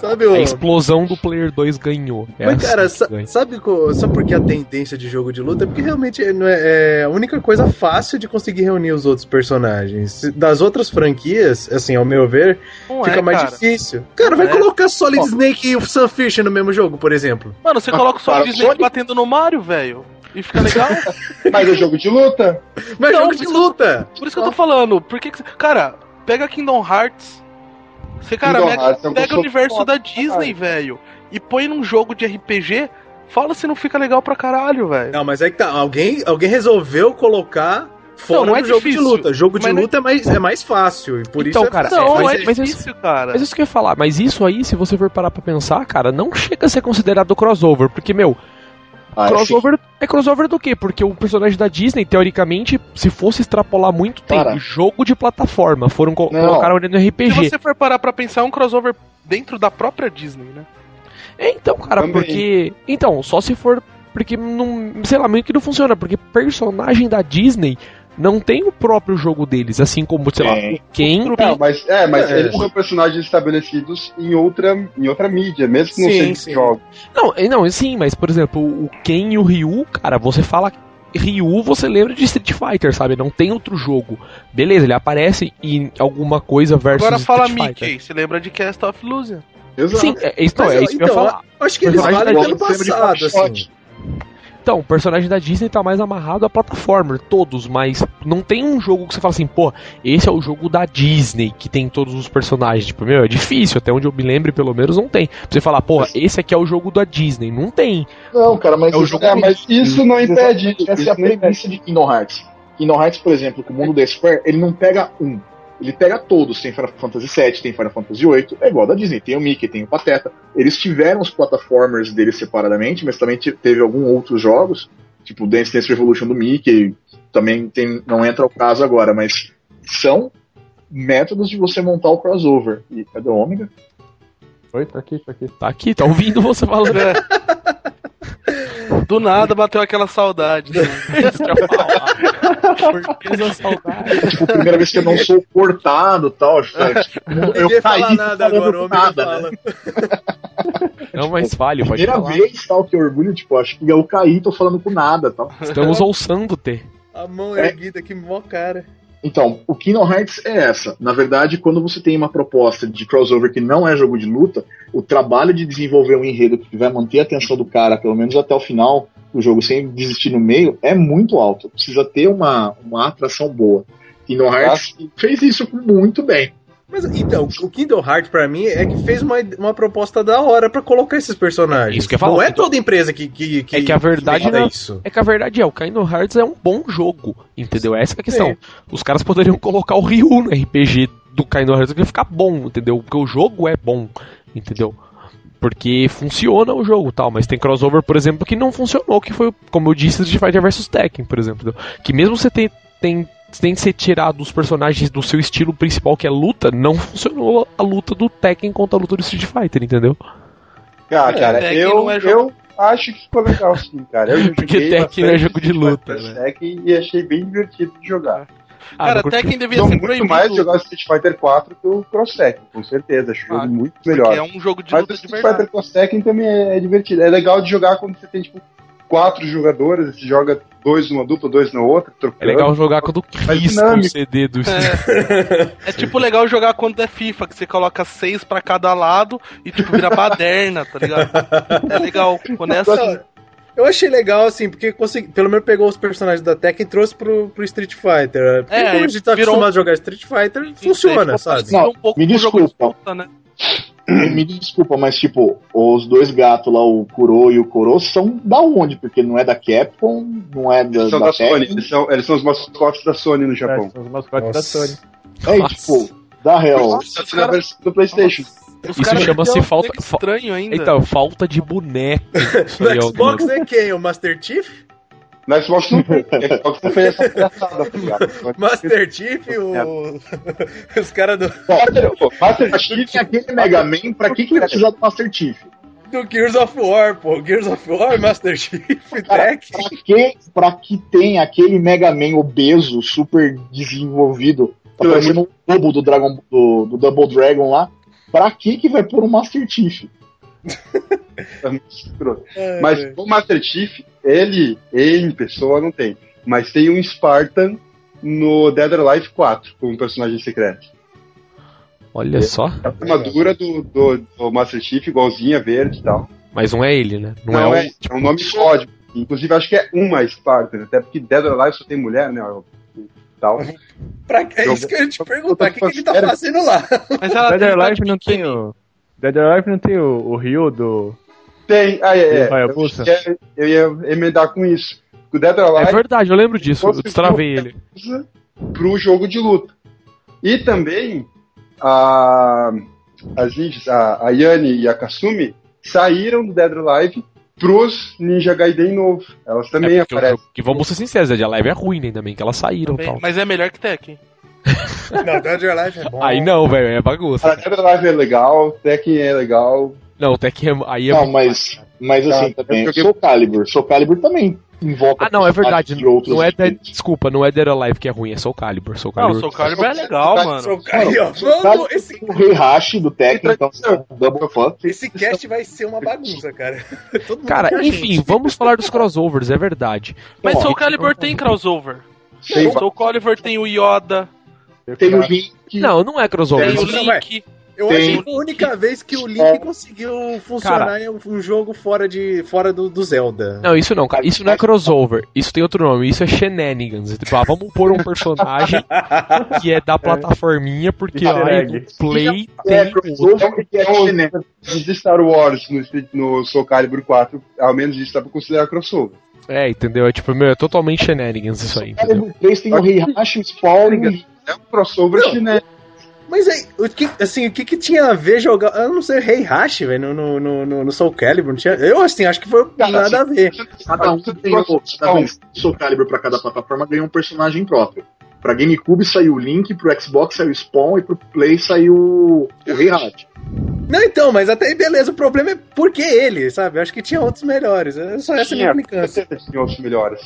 Sabe o... A explosão do Player 2 ganhou. É Mas, assim cara, sa sabe, sabe por que a tendência de jogo de luta? É porque realmente não é, é, a única coisa fácil de conseguir reunir os outros personagens. Das outras franquias, assim, ao meu ver, não fica é, mais cara. difícil. Cara, vai é. colocar Solid Snake e o Sunfish no mesmo jogo, por exemplo. Mano, você coloca o Solid Snake batendo no Mario, velho e fica legal. Mas é jogo de luta. Mas é jogo de luta. Por isso que eu tô falando. Por que, que Cara, pega Kingdom Hearts. Você, cara, Kingdom Hearts, é pega o universo foda, da Disney, velho, e põe num jogo de RPG. Fala se não fica legal pra caralho, velho. Não, mas é que tá. Alguém, alguém resolveu colocar fora não, não é do jogo difícil, de luta. Jogo de luta é... é... mais, é mais fácil. E por então, isso é cara, não, é, mas, é difícil, cara. Mas isso que eu ia falar. Mas isso aí, se você for parar pra pensar, cara, não chega a ser considerado crossover. Porque, meu, ah, crossover é crossover do quê? Porque o personagem da Disney, teoricamente, se fosse extrapolar muito tempo, Para. jogo de plataforma, foram co não. colocaram ele no RPG. Se você for parar pra pensar, é um crossover dentro da própria Disney, né? É, então, cara, Também. porque. Então, só se for. Porque não. Sei lá, meio que não funciona, porque personagem da Disney não tem o próprio jogo deles, assim como, sei lá, o Ken. Não, mas, é, mas é. eles são personagens estabelecidos em outra, em outra mídia, mesmo que não sim, sejam jogos. Não, é, não, sim, mas, por exemplo, o Ken e o Ryu, cara, você fala Ryu, você lembra de Street Fighter, sabe? Não tem outro jogo. Beleza, ele aparece em alguma coisa versus Agora fala Street Mickey, Fighter. você lembra de Cast of Illusion. Exato. Sim, é, então, é isso que eu ia então, falar. Acho que eles valem pelo passado, assim. Então, o personagem da Disney tá mais amarrado a plataforma, todos, mas não tem um jogo que você fala assim, pô, esse é o jogo da Disney, que tem todos os personagens. Tipo, meu, é difícil, até onde eu me lembre, pelo menos, não tem. Pra você falar, pô, esse aqui é o jogo da Disney. Não tem. Não, cara, mas, é o jogo é, mas isso não impede. Essa é a premissa de Kingdom Hearts. Kingdom Hearts, por exemplo, com o mundo da Square, ele não pega um. Ele pega todos, tem Final Fantasy VII, tem Final Fantasy VIII, é igual da Disney, tem o Mickey, tem o Pateta. Eles tiveram os platformers deles separadamente, mas também teve alguns outros jogos, tipo Dance Dance Revolution do Mickey, também tem, não entra o caso agora, mas são métodos de você montar o crossover. E é do Ômega? Oi, tá aqui, tá aqui. Tá aqui, tá ouvindo você falando. Do nada bateu aquela saudade. Né? Por saudade. Tipo, primeira vez que eu não sou cortado e tal. Eu, eu caí nada agora, nada, né? Não, mas falho, pode Primeira falar. vez, tal, que orgulho, tipo, acho que eu caí, tô falando com nada, tal. Estamos ouçando ter. A mão é. erguida, que mó cara. Então, o Kingdom Hearts é essa. Na verdade, quando você tem uma proposta de crossover que não é jogo de luta, o trabalho de desenvolver um enredo que vai manter a atenção do cara, pelo menos até o final do jogo, sem desistir no meio, é muito alto. Precisa ter uma, uma atração boa. Kingdom Hearts fez isso muito bem. Mas então, o Kingdom Hearts pra mim é que fez uma, uma proposta da hora pra colocar esses personagens. Isso que eu falo, não é toda empresa que, que, que É que a verdade que é isso. É que a verdade é, o Kingdom Hearts é um bom jogo, entendeu? Essa é a questão. Os caras poderiam colocar o Ryu no RPG do Kingdom Hearts que ficar bom, entendeu? Porque o jogo é bom, entendeu? Porque funciona o jogo tal, mas tem crossover, por exemplo, que não funcionou, que foi, como eu disse, Street Fighter vs Tekken, por exemplo. Que mesmo você tem, tem, tem que ser tirado os personagens do seu estilo principal, que é luta, não funcionou a luta do Tekken contra a luta do Street Fighter, entendeu? Ah, cara, Tekken eu, é eu acho que ficou legal sim, cara. Eu Porque joguei Tekken é jogo de luta, né? Tekken e achei bem divertido de jogar. Ah, Cara, Tekken devia ser muito proibido. mais jogar Street Fighter 4 que o Cross Tekken, com certeza. Acho o jogo Ah, muito Porque melhor. é um jogo de Mas o luta de Street. Fighter Cross Tekken também é, é divertido. É legal de jogar quando você tem, tipo, quatro jogadores, você joga dois numa dupla, dois na outra, É trocando. legal jogar quando o dinâmico. CD do É tipo legal jogar quando é FIFA, que você coloca seis pra cada lado e tipo vira baderna, tá ligado? É legal. Quando é assim. Eu achei legal, assim, porque consegui, pelo menos pegou os personagens da Tekken e trouxe pro, pro Street Fighter. Porque É, como a gente tá virou acostumado a jogar Street Fighter, funciona, sabe? Não, um pouco me com o jogo de desculpa. luta, né? Me desculpa, mas tipo, os dois gatos lá, o Kuro e o Koro, são da onde? Porque não é da Capcom, não é da, Eles são da da Sony, Tekken. eles são, eles são os mascotes da Sony no É, Japão. são os mascotes da Nossa. Sony. É, Nossa. tipo, da real. Que na versão do Playstation. Os Isso chama-se falta- estranho ainda. Então, falta de boneco. É No o Xbox é quem? O Master Chief? No Xbox não tem. Xbox não fez essa palhaçada, tá? Master Chief, o... os caras do, Master, pô, Master Pra que tem aquele Mega Man, pra que, que vai precisar do Master Chief? do Gears of War, pô. Gears of War, Master Chief, Cara, Tekken. pra que, pra que tem aquele Mega Man obeso, super desenvolvido, tá parecendo um bobo do, Dragon, do, do Double Dragon lá? Pra que que vai pôr um Master Chief? É muito escroto. Mas o Master Chief, ele, em pessoa, não tem. Mas tem um Spartan no Dead or Alive 4, como personagem secreto. Olha só. A armadura do, do, do Master Chief, igualzinha, verde e tal. Mas não é ele, né? Não, Não, é, é, é um nome código. Inclusive, acho que é uma Spartan, até porque Dead or Alive só tem mulher, né? Tal. Pra, é isso que eu ia te perguntar, o que, que ele tá fazendo lá? Mas ela Dead or Alive não tem o. Dead or Alive não tem o, o Ryu do. Tem, ah, é, é. Eu, ia- eu ia emendar com isso. O Dead or é Alive verdade, eu lembro disso. Eu destravei ele. pro jogo de luta. E também a, as ninjas, a, a Yane e a Kasumi saíram do Dead or Alive pros Ninja Gaiden novo. Elas também É porque o aparecem. jogo- que vamos ser sinceros, a Live é ruim ainda bem, que elas saíram e Bem, tal. Mas é melhor que Tekken. Não, Dead or Alive é bom. Aí não, velho, é bagunça. A Dead or Alive é legal, Tekken é legal. Não, que é- aí é Não, muito mas, mas assim, Tá, também, eu joguei- Soul Calibur. Soul Calibur também invoca Ah, não, é verdade. Não é Dead, desculpa, não é Dead or Alive que é ruim, é Soul Calibur. Soul Não, Calibur. o Soul Calibur é legal, mano. Ó, Soul Calibur esse, tem o Rei Hashi do Tekken, então double fuck. esse cast vai ser uma bagunça, cara. Todo mundo Cara, enfim, gente. vamos falar dos crossovers, é verdade. Mas Soul Calibur tem crossover. Soul Calibur tem o Yoda, Tem o Link. Não, não é crossover. tem o Não, vai. Link. Eu Tem- acho que a única vez que o Link É. conseguiu funcionar em um jogo fora, de, fora do, do Zelda. Não, isso não, cara. Isso não é crossover. Isso tem outro nome. Isso é shenanigans. Tipo, ah, vamos pôr um personagem que é da plataforminha, porque egg. no Play É, tem outro. crossover que é chinês. de Star Wars no, no Soul Calibur 4, ao menos isso dá pra considerar crossover. É, entendeu? É tipo, meu, é totalmente shenanigans isso aí, entendeu? Calibur 3 tem o Rei Hashi, o Spawn É um crossover chinês. Mas aí, o que, assim, o que, que tinha a ver jogar. Eu não sei, Rei Hashi, velho, no, no, no, no Soul Calibur. Não tinha, eu, assim, acho que foi Cara, nada a ver. Cada um tem o cada Soul Calibur pra cada plataforma ganha um personagem próprio. Pra GameCube saiu o Link, pro Xbox saiu o Spawn e pro Play saiu o Rei Hashi. Não, então, mas até aí beleza. O problema é por que ele, sabe? Eu acho que tinha outros melhores. É só essa a minha Tinha, com implicância. tinha outros melhores.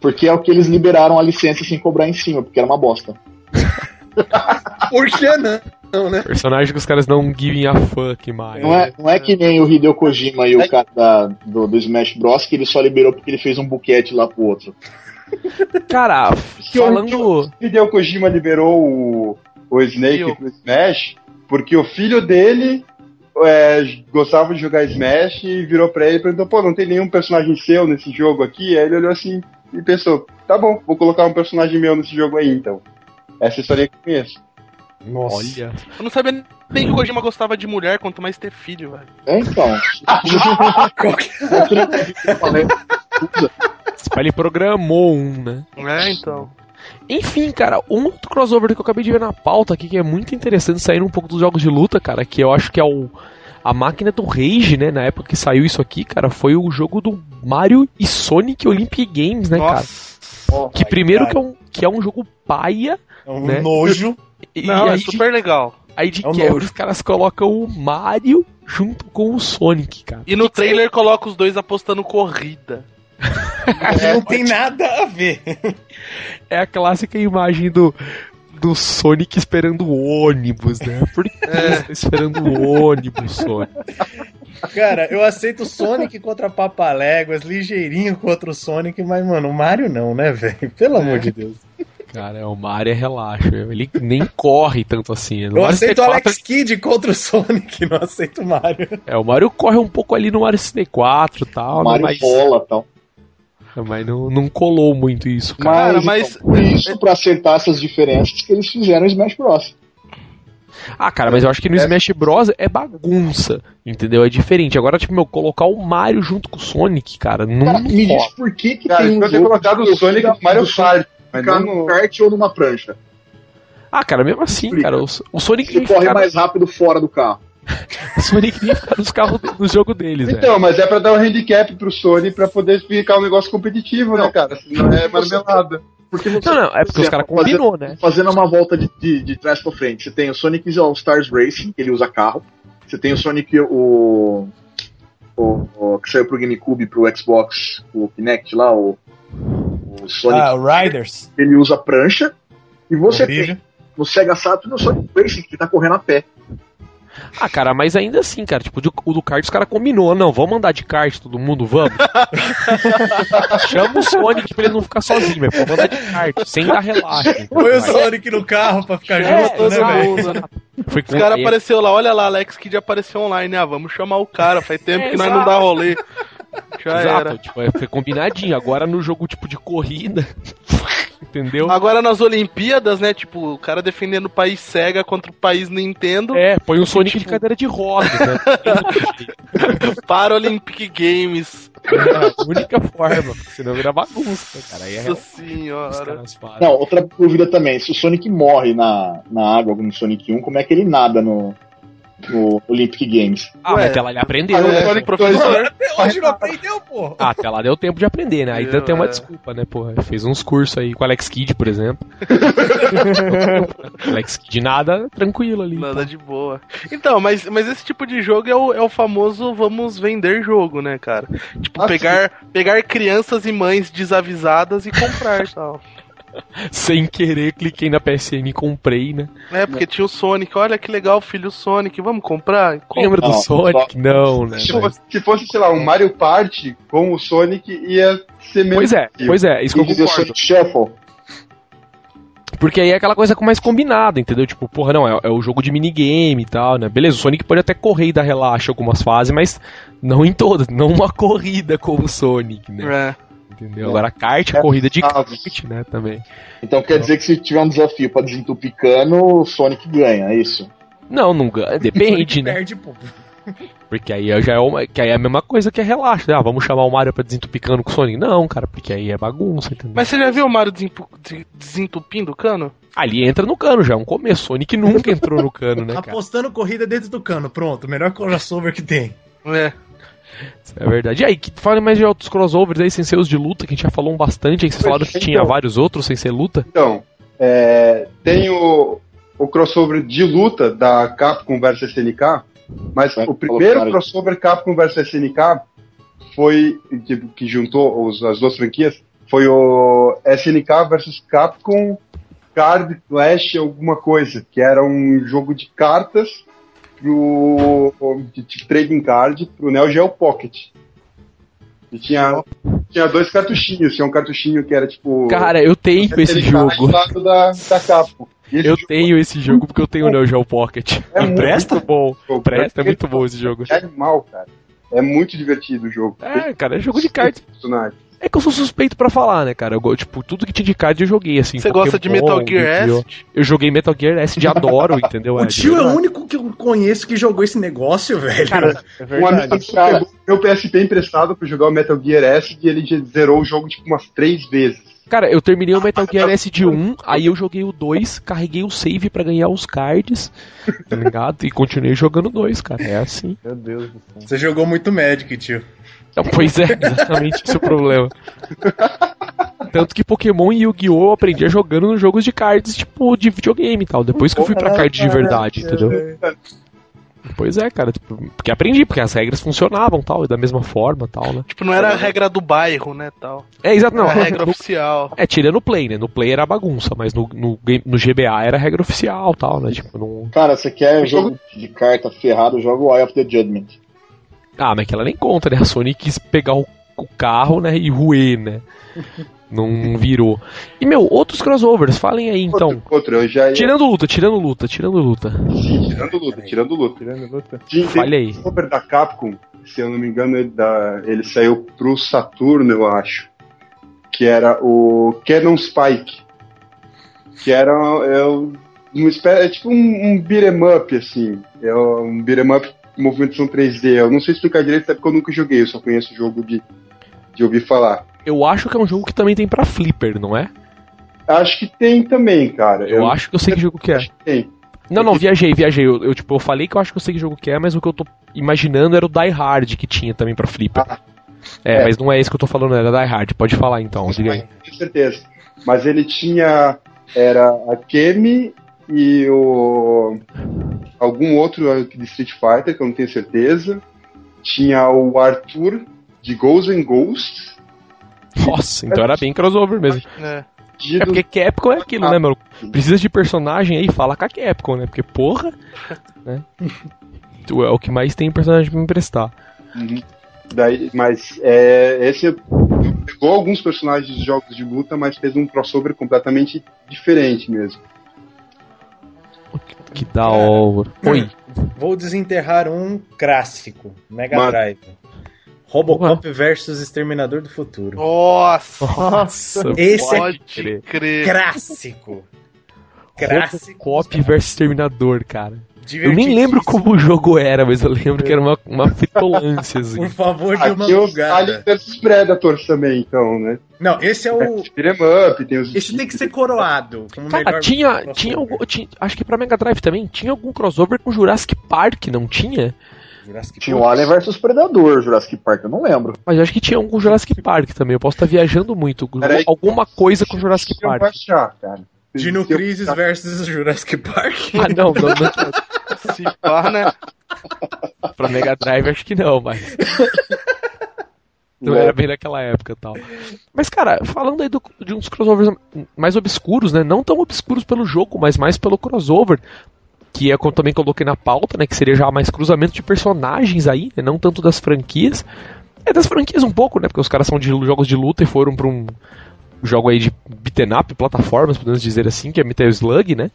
Porque é o que eles liberaram a licença sem cobrar em cima, porque era uma bosta. Por que não? Não, né? Personagem que os caras não giving a fuck mais. Não é, não é que nem o Hideo Kojima e o cara da- do, do Smash Bros. que ele só liberou porque ele fez um buquete lá pro outro. Cara, falando. Hideo Kojima liberou o, o Snake pro Smash porque o filho dele é, gostava de jogar Smash e virou pra ele e perguntou: pô, não tem nenhum personagem seu nesse jogo aqui? Aí ele olhou assim e pensou: tá bom, vou colocar um personagem meu nesse jogo aí então. Essa é a história que eu conheço. Nossa. Olha. Eu não sabia nem que o Kojima gostava de mulher, quanto mais ter filho, velho. É, então. Ele programou um, né? É, então. Enfim, cara, um outro crossover que eu acabei de ver na pauta aqui, que é muito interessante, saindo um pouco dos jogos de luta, cara, que eu acho que é o. A máquina do Rage, né? Na época que saiu isso aqui, cara, foi o jogo do Mario e Sonic Olympic Games, né, Nossa. cara? Oh, que primeiro que é, um, que é um jogo paia. É um né? nojo. E, Não, e é super de, legal. Aí de é um quebra os caras colocam o Mario junto com o Sonic, cara. E no trailer é... coloca os dois apostando corrida. É, não tem nada a ver. É a clássica imagem do, do Sonic esperando o ônibus, né? Por que é. você tá esperando o ônibus, Sonic? Cara, eu aceito Sonic contra Papaléguas, ligeirinho contra o Sonic, mas, mano, o Mario não, né, velho? Pelo é. amor de Deus. Cara, o Mario é relaxo. Ele nem corre tanto assim. No eu Mario aceito o Alex Kidd contra o Sonic, não aceito o Mario. É, o Mario corre um pouco ali no Mario 64 e tal. O Mario mas... bola e tal. Mas não, não colou muito isso, cara. Mas, então, mas... isso pra acertar essas diferenças que eles fizeram em Smash Bros. Ah, cara, mas eu acho que no é. Smash Bros é bagunça, entendeu? É diferente. Agora, tipo, meu, colocar o Mario junto com o Sonic, cara, não. Cara, me diz por que, que cara, tem um. ter colocado o Sonic no Mario Kart. Ficar no kart ou numa prancha. Ah, cara, mesmo assim, Explica. cara, o, o Sonic. Ele corre ficar... mais rápido fora do carro. O Sonic nem ficar nos carros no jogo deles, Então, mas é pra dar um handicap pro Sony pra poder ficar um negócio competitivo, né, não, né, cara? Senão é marmelada. Porque você, não, não, é porque os caras combinou, né? Fazendo uma volta de, de, de trás pra frente. Você tem o Sonic All Stars Racing, que ele usa carro. Você tem o Sonic, o, o, o que saiu pro GameCube, pro Xbox, o Kinect lá, o, o Sonic. Ah, o Riders. Ele usa prancha. E você tem no Sega Saturn o Sonic Racing, que tá correndo a pé. Ah, cara, mas ainda assim, cara, tipo, o do kart os caras combinou, não, vamos andar de kart, todo mundo, vamos. Chama o Sonic pra ele não ficar sozinho, mas vamos andar de kart, sem dar relaxa. Põe o Sonic no carro pra ficar é, junto, né, velho? Foi Os cara apareceu lá, olha lá, Alex Kid apareceu online, ah, vamos chamar o cara, faz tempo é, que nós não dá rolê. Já Exato, era. Tipo, foi combinadinho. Agora no jogo tipo de corrida, entendeu? Agora nas Olimpíadas, né? Tipo, o cara defendendo o país Sega contra o país Nintendo. É, põe o Sonic tipo... de cadeira de rodas, né? Paralympic Games. É a única forma, senão vira bagunça, cara. Aí é Nossa senhora. Não, outra dúvida também, se o Sonic morre na, na água, no Sonic 1, como é que ele nada no, no Olympic Games. Ah, Ué, mas até lá ele aprendeu, ah, né? É, professor. Até hoje não aprendeu, pô. Ah, até lá deu tempo de aprender, né? Aí Meu, tem uma é. desculpa, né, pô? Fez uns cursos aí com o Alex Kidd, por exemplo. Alex Kidd nada, tranquilo ali. Nada de boa. Então, mas, mas esse tipo de jogo é o, é o famoso vamos vender jogo, né, cara? Tipo, ah, pegar, pegar crianças e mães desavisadas e comprar e tal. Sem querer, cliquei na PSN e comprei, né? É, porque tinha o Sonic. Olha que legal, filho Sonic. Vamos comprar? Lembra do Sonic? Não, né? Se fosse, se fosse, sei lá, um Mario Party com o Sonic, ia ser mesmo. Pois é, pois é, isso que eu concordo. Shuffle. Porque aí é aquela coisa com mais combinada, entendeu? Tipo, porra, não, é, é, o jogo de minigame e tal, né? Beleza, o Sonic pode até correr e dar relaxa em algumas fases, mas não em todas, não uma corrida com o Sonic, né? É entendeu? É. Agora kart, é corrida de kart, né, também. Então quer dizer que se tiver um desafio pra desentupir cano, o Sonic ganha, é isso? Não, não ganha, depende, né? Perde, pô. Porque aí já é, uma, que aí é a mesma coisa que é relaxa, né? Ah, vamos chamar o Mario pra desentupir cano com o Sonic. Não, cara, porque aí é bagunça, entendeu? Mas você já viu o Mario desentupindo o cano? Ali entra no cano já, é um começo. Sonic nunca entrou no cano, né? Cara? Apostando corrida dentro do cano, pronto, melhor crossover que tem. É. É verdade. E aí, que fale mais de outros crossovers aí sem ser os de luta, que a gente já falou bastante, aí vocês falaram que tinha então. vários outros sem ser luta. Então, é, tem o, o crossover de luta da Capcom vs SNK, mas o primeiro crossover Capcom vs SNK foi que, que juntou os, as duas franquias foi o SNK vs Capcom Card Clash alguma coisa, que era um jogo de cartas pro de, de trading card pro Neo Geo Pocket. E tinha, tinha dois cartuchinhos. Tinha um cartuchinho que era tipo. Cara, eu tenho esse jogo. Da, da Capcom. Eu jogo... tenho esse jogo porque eu tenho o Neo Geo Pocket. É muito presta? bom. Presta, é muito bom esse jogo. É animal, cara. É muito divertido o jogo. É, cara, é jogo de cartas. É que eu sou suspeito para falar, né, cara? Eu, tipo, tudo que tinha de card eu joguei, assim. Você gosta de Metal Gear S? Eu joguei Metal Gear S de adoro, entendeu? O tio é, o único que eu conheço que jogou esse negócio, velho. Cara, é um amigo cara, meu PSP emprestado pra jogar o Metal Gear S e ele zerou o jogo, tipo, umas três vezes. Cara, eu terminei o Metal Gear S de 1, aí eu joguei o 2, carreguei o save para ganhar os cards, tá ligado? E continuei jogando dois, cara. É assim. Meu Deus do céu. Você jogou muito Magic, tio. Pois é, exatamente esse é o problema. Tanto que Pokémon e Yu-Gi-Oh! eu aprendia jogando nos jogos de cards, tipo, de videogame e tal. Depois que eu fui pra card de verdade, entendeu? Pois é, cara, tipo, porque aprendi, porque as regras funcionavam tal, e da mesma forma tal, né? Tipo, não era a regra do bairro, né, tal. É, exato, não. Era a regra no, oficial. É, tirando o play, né? No play era bagunça, mas no, no, no GBA era a regra oficial tal, né? Tipo, não... Cara, você quer jogo de carta ferrado, joga o Eye of the Judgment. Ah, mas que ela nem conta, né? A Sony quis pegar o, o carro, né, e ruer, né? Não virou. E, meu, outros crossovers, falem aí então. Outro, outro eu já ia... Tirando luta, tirando luta, tirando luta. Sim, tirando luta, tirando luta. Tirando luta. Fale aí. O crossover da Capcom, se eu não me engano, ele, da, ele saiu pro Saturno, eu acho. Que era o Cannon Spike. Que era é, uma espécie, é tipo um, um beat'em up, assim. É um beat'em up movimentação 3D. Eu não sei explicar direito, até porque eu nunca joguei, eu só conheço o jogo de, de ouvir falar. Eu acho que é um jogo que também tem para Flipper, não é? Acho que tem também, cara. Eu, eu acho que eu sei que jogo que é. Que tem. Não, não, viajei, viajei. Eu, eu, tipo, eu falei que eu acho que eu sei que jogo que é, mas o que eu tô imaginando era o Die Hard que tinha também pra Flipper. Ah, é, é, mas não é esse que eu tô falando, era Die Hard. Pode falar então, diga aí. Com certeza. Mas ele tinha. Era a Kemi e o algum outro de Street Fighter, que eu não tenho certeza. Tinha o Arthur de Ghosts and Ghosts. Nossa, então era bem crossover mesmo. É. É porque Capcom é aquilo, né, mano? Precisa de personagem aí, fala com a Capcom, né? Porque, porra, né? Tu é o que mais tem personagem pra emprestar. Uhum. Daí, mas é, esse pegou alguns personagens de jogos de luta, mas fez um crossover completamente diferente mesmo. Que da hora. Oi. Vou desenterrar um clássico, Mega Mano. Drive. Robocop Ué. versus Exterminador do Futuro. Nossa! Nossa Esse é crer. clássico. Clássico. Robocop versus Exterminador, cara. Eu nem lembro como o jogo era, mas eu lembro que era uma, uma fitolância, assim. Por favor, de uma Aqui bugada. Alien vs Predators também, então, né? Não, esse é o. É, up, tem os. Esse tem que ser coroado. Cara, tinha. tinha, algum, tinha Acho que pra Mega Drive também tinha algum crossover com Jurassic Park, não tinha? Jurassic tinha o Alien vs Predador, Jurassic Park, eu não lembro. Mas eu acho que tinha um com Jurassic Park também. Eu posso estar viajando muito. Alguma coisa com Jurassic Park. Achar, cara. Dino Crisis versus Jurassic Park? Ah, não, não, não. Se pá, né? Pra Mega Drive acho que não, mas. Não era bem naquela época tal. Mas, cara, falando aí do, de uns crossovers mais obscuros, né? Não tão obscuros pelo jogo, mas mais pelo crossover. Que é como também coloquei na pauta, né? Que seria já mais cruzamento de personagens aí, né, não tanto das franquias. É das franquias um pouco, né? Porque os caras são de jogos de luta e foram pra um jogo aí de beaten up, plataformas, podemos dizer assim, que é Metal Slug, né?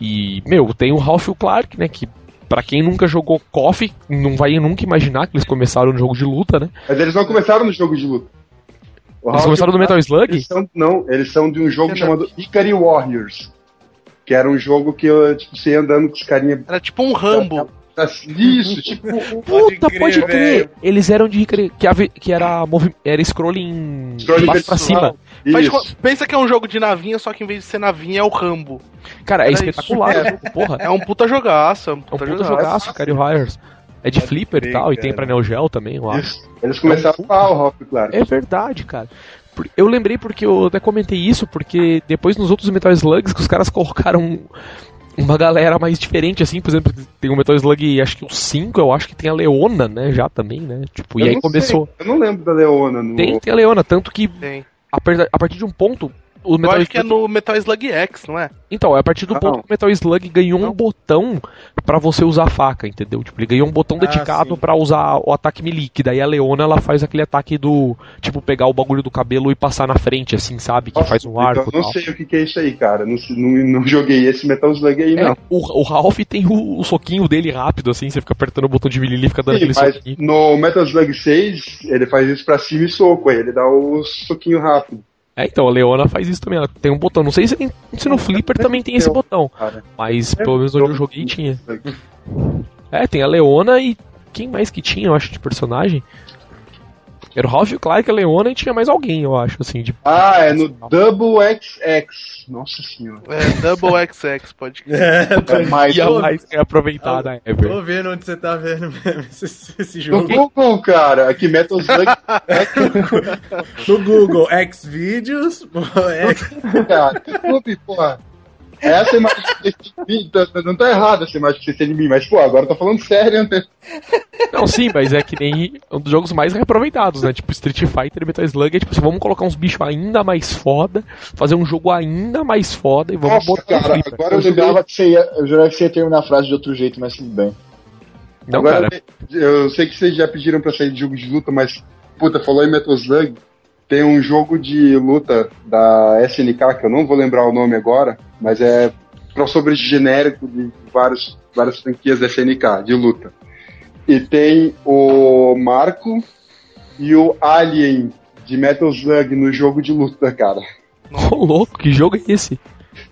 E, meu, tem o Ralph e o Clark, né? Que para quem nunca jogou KOF, não vai nunca imaginar que eles começaram no jogo de luta, né? Mas eles não começaram no jogo de luta. O eles começaram no Metal Slug? Eles são, não, eles são de um jogo chamado Ikari Warriors. Que era um jogo que eu, tipo, você ia andando com os carinha. Era tipo um Rambo. Isso, tipo. Puta, pode crer. Pode crer. Eles eram de que, que era, era scrolling, scrolling baixo pra cima. Mas pensa que é um jogo de navinha, só que em vez de ser navinha é o Rambo. Cara, é espetacular é, porra. É um puta jogaço. É um puta, é um puta jogaço, jogaço cara, o Hires. É de flipper e tal, e tem pra Neo Geo também, eu acho. Eles começaram é um... a falar o Hop, claro. É verdade, cara. Eu lembrei porque eu até comentei isso, porque depois nos outros Metal Slugs que os caras colocaram uma galera mais diferente, assim, por exemplo, tem o Metal Slug, acho que o 5, eu acho que tem a Leona, né, já também, né? Tipo, eu e aí começou. Sei. Eu não lembro da Leona. No... Tem, tem a Leona, tanto que a, a partir de um ponto, O Metal eu acho Slug... que é no Metal Slug X, não é? Então, é a partir do ah, ponto não. que o Metal Slug ganhou não. um botão para você usar a faca, entendeu? Tipo, ele ganhou um botão ah, dedicado para usar o ataque melee, que daí a Leona ela faz aquele ataque do, tipo, pegar o bagulho do cabelo e passar na frente, assim, sabe? Que Nossa, faz um arco. Então, eu não sei o que é isso aí, cara. Não, não, não joguei esse Metal Slug aí, é, não. O, o Ralph tem o, o, soquinho dele rápido, assim, você fica apertando o botão de melee e fica dando Sim, aquele mas soquinho. No Metal Slug 6, ele faz isso pra cima e soco, aí ele dá o soquinho rápido. É, então, a Leona faz isso também. Ela tem um botão. Não sei se, se no Flipper também tem esse botão. Mas pelo menos onde eu joguei tinha. É, tem a Leona e quem mais que tinha, eu acho, de personagem? Era o Ralph Clark, a Leona e tinha mais alguém, eu acho, assim. De... Ah, é no Double XX. Nossa senhora. É, Double XX, pode É, é mais, e a mais é aproveitada, é, Tô vendo onde você tá vendo mesmo esse, esse jogo. No Google, cara. Aqui, Metal Slug. no Google, Xvideos. X... Cara, YouTube, porra. Essa imagem que tá, tá, não tá errada essa imagem que você tem de mim, mas pô, agora eu tô falando sério, né? Não, sim, mas é que nem um dos jogos mais reaproveitados, né? Tipo Street Fighter e Metal Slug, é tipo assim, vamos colocar uns bichos ainda mais foda, fazer um jogo ainda mais foda e vamos Nossa, botar cara, agora eu lembrava que você ia, eu jurava que você ia terminar a frase de outro jeito, mas tudo bem. Não, agora, cara. Eu, eu sei que vocês já pediram pra sair de jogo de luta, mas puta, falou em Metal Slug, tem um jogo de luta da SNK, que eu não vou lembrar o nome agora, mas é crossover genérico de vários, várias franquias da SNK, de luta. E tem o Marco e o Alien de Metal Slug no jogo de luta, cara. Ô, oh, louco, que jogo é esse?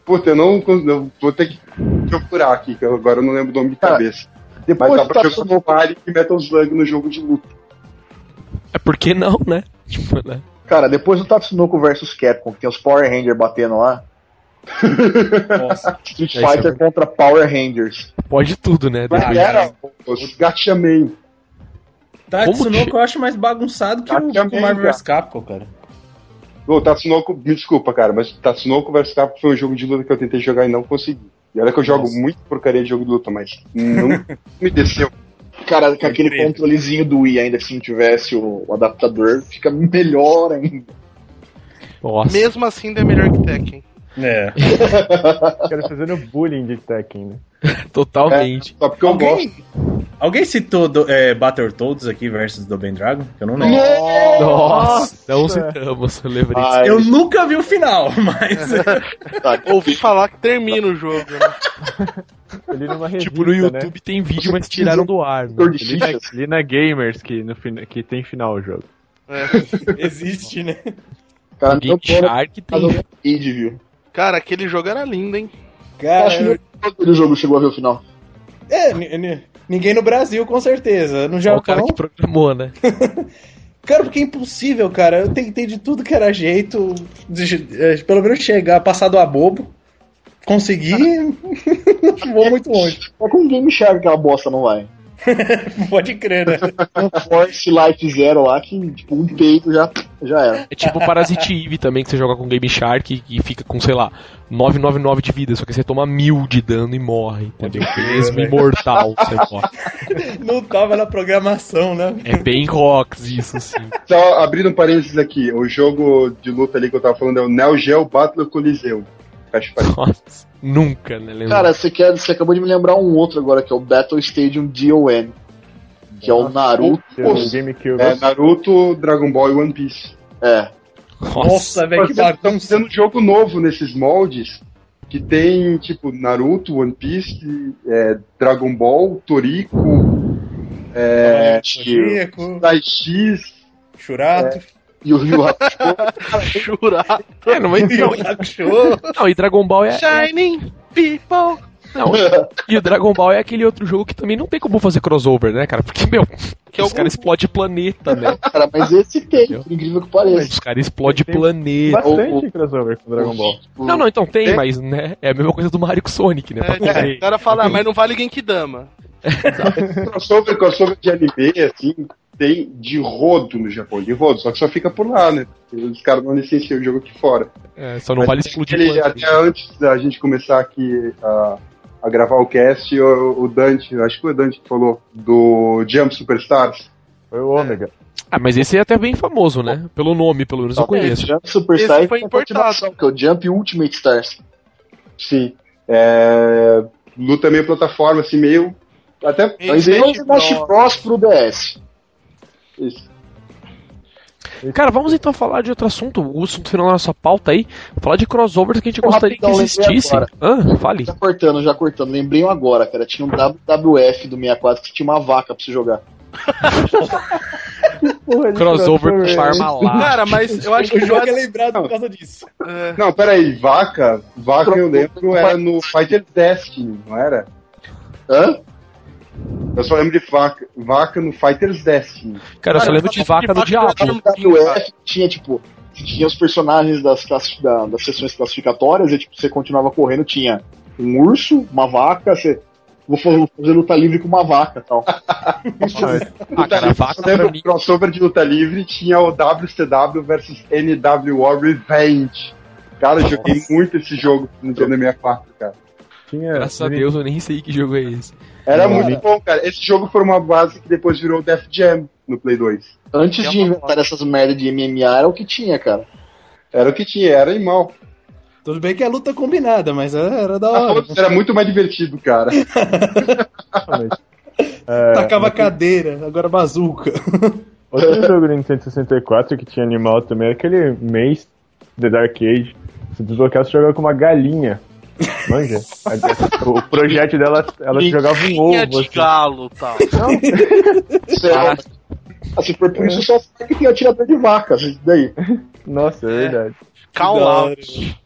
Puta, eu não eu vou ter que procurar aqui, que agora eu não lembro o nome de cabeça. Depois Mas dá pra tá jogar no Alien e Metal Slug no jogo de luta. É porque não, né? Tipo, né? Cara, depois do Tatsunoko vs Capcom, que tem os Power Rangers batendo lá. Nossa, Street Fighter contra Power Rangers. Pode tudo, né? Era os Gatchaman. Tatsunoko eu acho mais bagunçado que o, Marvel vs Capcom, cara. O Tatsunoko, me desculpa, cara, mas Tatsunoko vs Capcom foi um jogo de luta que eu tentei jogar e não consegui. E olha que eu jogo Nossa. muito porcaria de jogo de luta, mas não me desceu. Cara, com aquele controlezinho do Wii, ainda se não tivesse o, o adaptador, fica melhor ainda. Nossa. Mesmo assim, ainda é melhor que Tekken. É. Quero fazendo bullying de Tekken, né? Totalmente. É, só porque Alguém... eu gosto. Alguém citou do, é, Battletoads aqui versus Double Dragon? Eu não lembro. Nossa, não citamos, eu lembrei. Ai. Eu nunca vi o final, mas. tá, ouvi falar que termina o jogo. Né? Revista, tipo, no né? YouTube né? tem vídeo, mas tiraram do ar. Né? Ali, na, Gamers que, no, que tem final o jogo. É, existe, né? Cara, Game Shark tem vídeo. Cara, aquele jogo era lindo, hein? Cara, acho que aquele jogo chegou a ver o final. É, ninguém no Brasil, com certeza. No Japão. o cara que programou, né? cara, porque é impossível, cara. Eu tentei de tudo que era jeito, de, de, de, pelo menos chegar, passado a bobo. Consegui, não vou muito longe. É com Game Shark aquela bosta não vai. Pode crer, né? Um Force Life Zero lá que, tipo, um peito já, já era. É tipo Parasite Eve também, que você joga com Game Shark e fica com, sei lá, 999 de vida, só que você toma mil de dano e morre, entendeu? Mesmo imortal você morre. Não tava na programação, né? É bem rocks isso, sim. Só abrindo um parênteses aqui, o jogo de luta ali que eu tava falando é o Neo Geo Battle Coliseu. Nossa, nunca, né? Lembra? Cara, você, quer, você acabou de me lembrar um outro agora, que é o Battle Stadium DON. Que é o Naruto. É, Naruto, Dragon Ball e One Piece. É. Nossa, velho, que. Estamos fazendo jogo novo nesses moldes. Que tem, tipo, Naruto, One Piece, é, Dragon Ball, Toriko, é, X, Churato. É, e o Yu Hakusho. Churato. É, não é Yu Hakusho. Não, e Dragon Ball é. Shining People. Não, e o Dragon Ball é aquele outro jogo que também não tem como fazer crossover, né, cara? Porque, meu, que os caras explodem planeta, né? Cara, mas esse tem, por incrível que pareça. Os caras explodem planeta. Bastante o, crossover com Dragon Ball. Não, não, então tem, mas, né, é a mesma coisa do Mario com Sonic, né? É, o cara fala, ah, mas não vale Genkidama. Crossover, crossover de anime, assim, tem de rodo no Japão, de rodo, só que só fica por lá, né? Os caras não licenciam o jogo aqui fora. É, só não Mas vale explodir. Ele, até antes da gente começar aqui a, a gravar o cast, o, o Dante, acho que foi o Dante que falou, do Jump Superstars. Foi o Ômega. Ah, mas esse é até bem famoso, né? Pelo nome, pelo menos eu conheço. Jump Superstar foi importado. Que é o Jump Ultimate Stars. Sim. É... Luta meio plataforma, assim, meio. Até. Mas o Smash Bros pro DS. Isso. Cara, vamos então falar de outro assunto, o assunto final da nossa pauta aí. Falar de crossovers que a gente gostaria que existisse. Ah, fale. Já cortando, já cortando. Lembrei um agora, cara. Tinha um WWF do 64 que tinha uma vaca pra você jogar. Porra, crossover com Parmalat. Cara, mas eu acho que o jogo é lembrado por causa disso. É. Não, peraí, vaca. Vaca eu lembro era no Fighter Destiny, não era? Hã? Eu só lembro de vaca, vaca no Fighters Destiny. Cara, eu só lembro de vaca no Diablo. No WF tinha, tipo, tinha os personagens das, da, das sessões classificatórias e, tipo, você continuava correndo, tinha um urso, uma vaca, você vou fazer, fazer luta livre com uma vaca tal. ah, cara, vaca lembra mim... crossover de luta livre tinha o WCW versus NWO Revenge. Cara, eu joguei muito esse jogo no Nintendo 64, cara. Tinha... Graças a Deus, eu nem sei que jogo é esse. Era Não, muito bom, cara. Esse jogo foi uma base que depois virou Def Jam no Play 2. Antes é de inventar essas merdas de MMA, era o que tinha, cara. Era o que tinha, era animal. Tudo bem que é luta combinada, mas era, da hora. Era muito mais divertido, cara. é, Tacava cadeira, agora bazuca. Outro jogo do Nintendo 64 que tinha animal também era aquele Maze The Dark Age. Se desbloqueasse, jogava com uma galinha. Manja? o projeto dela, ela jogava um ovo. de assim. galo tal. Não. Ah, assim, por isso só que tinha tirador de vaca, isso daí. Nossa, é, é verdade. Call out.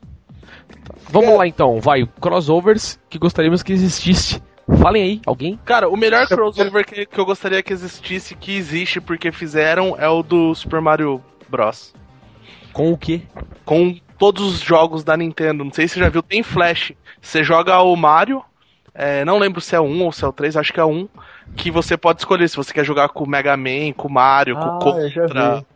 Vamos é. lá então, vai. Crossovers que gostaríamos que existisse. Falem aí, alguém? Cara, o melhor crossover que, que eu gostaria que existisse, que existe porque fizeram, é o do Super Mario Bros. Com o quê? Com todos os jogos da Nintendo. Não sei se você já viu, tem Flash. Você joga o Mario, é, não lembro se é o 1 ou se é o 3, acho que é o 1, que você pode escolher se você quer jogar com o Mega Man, com o Mario, ah, com o Contra.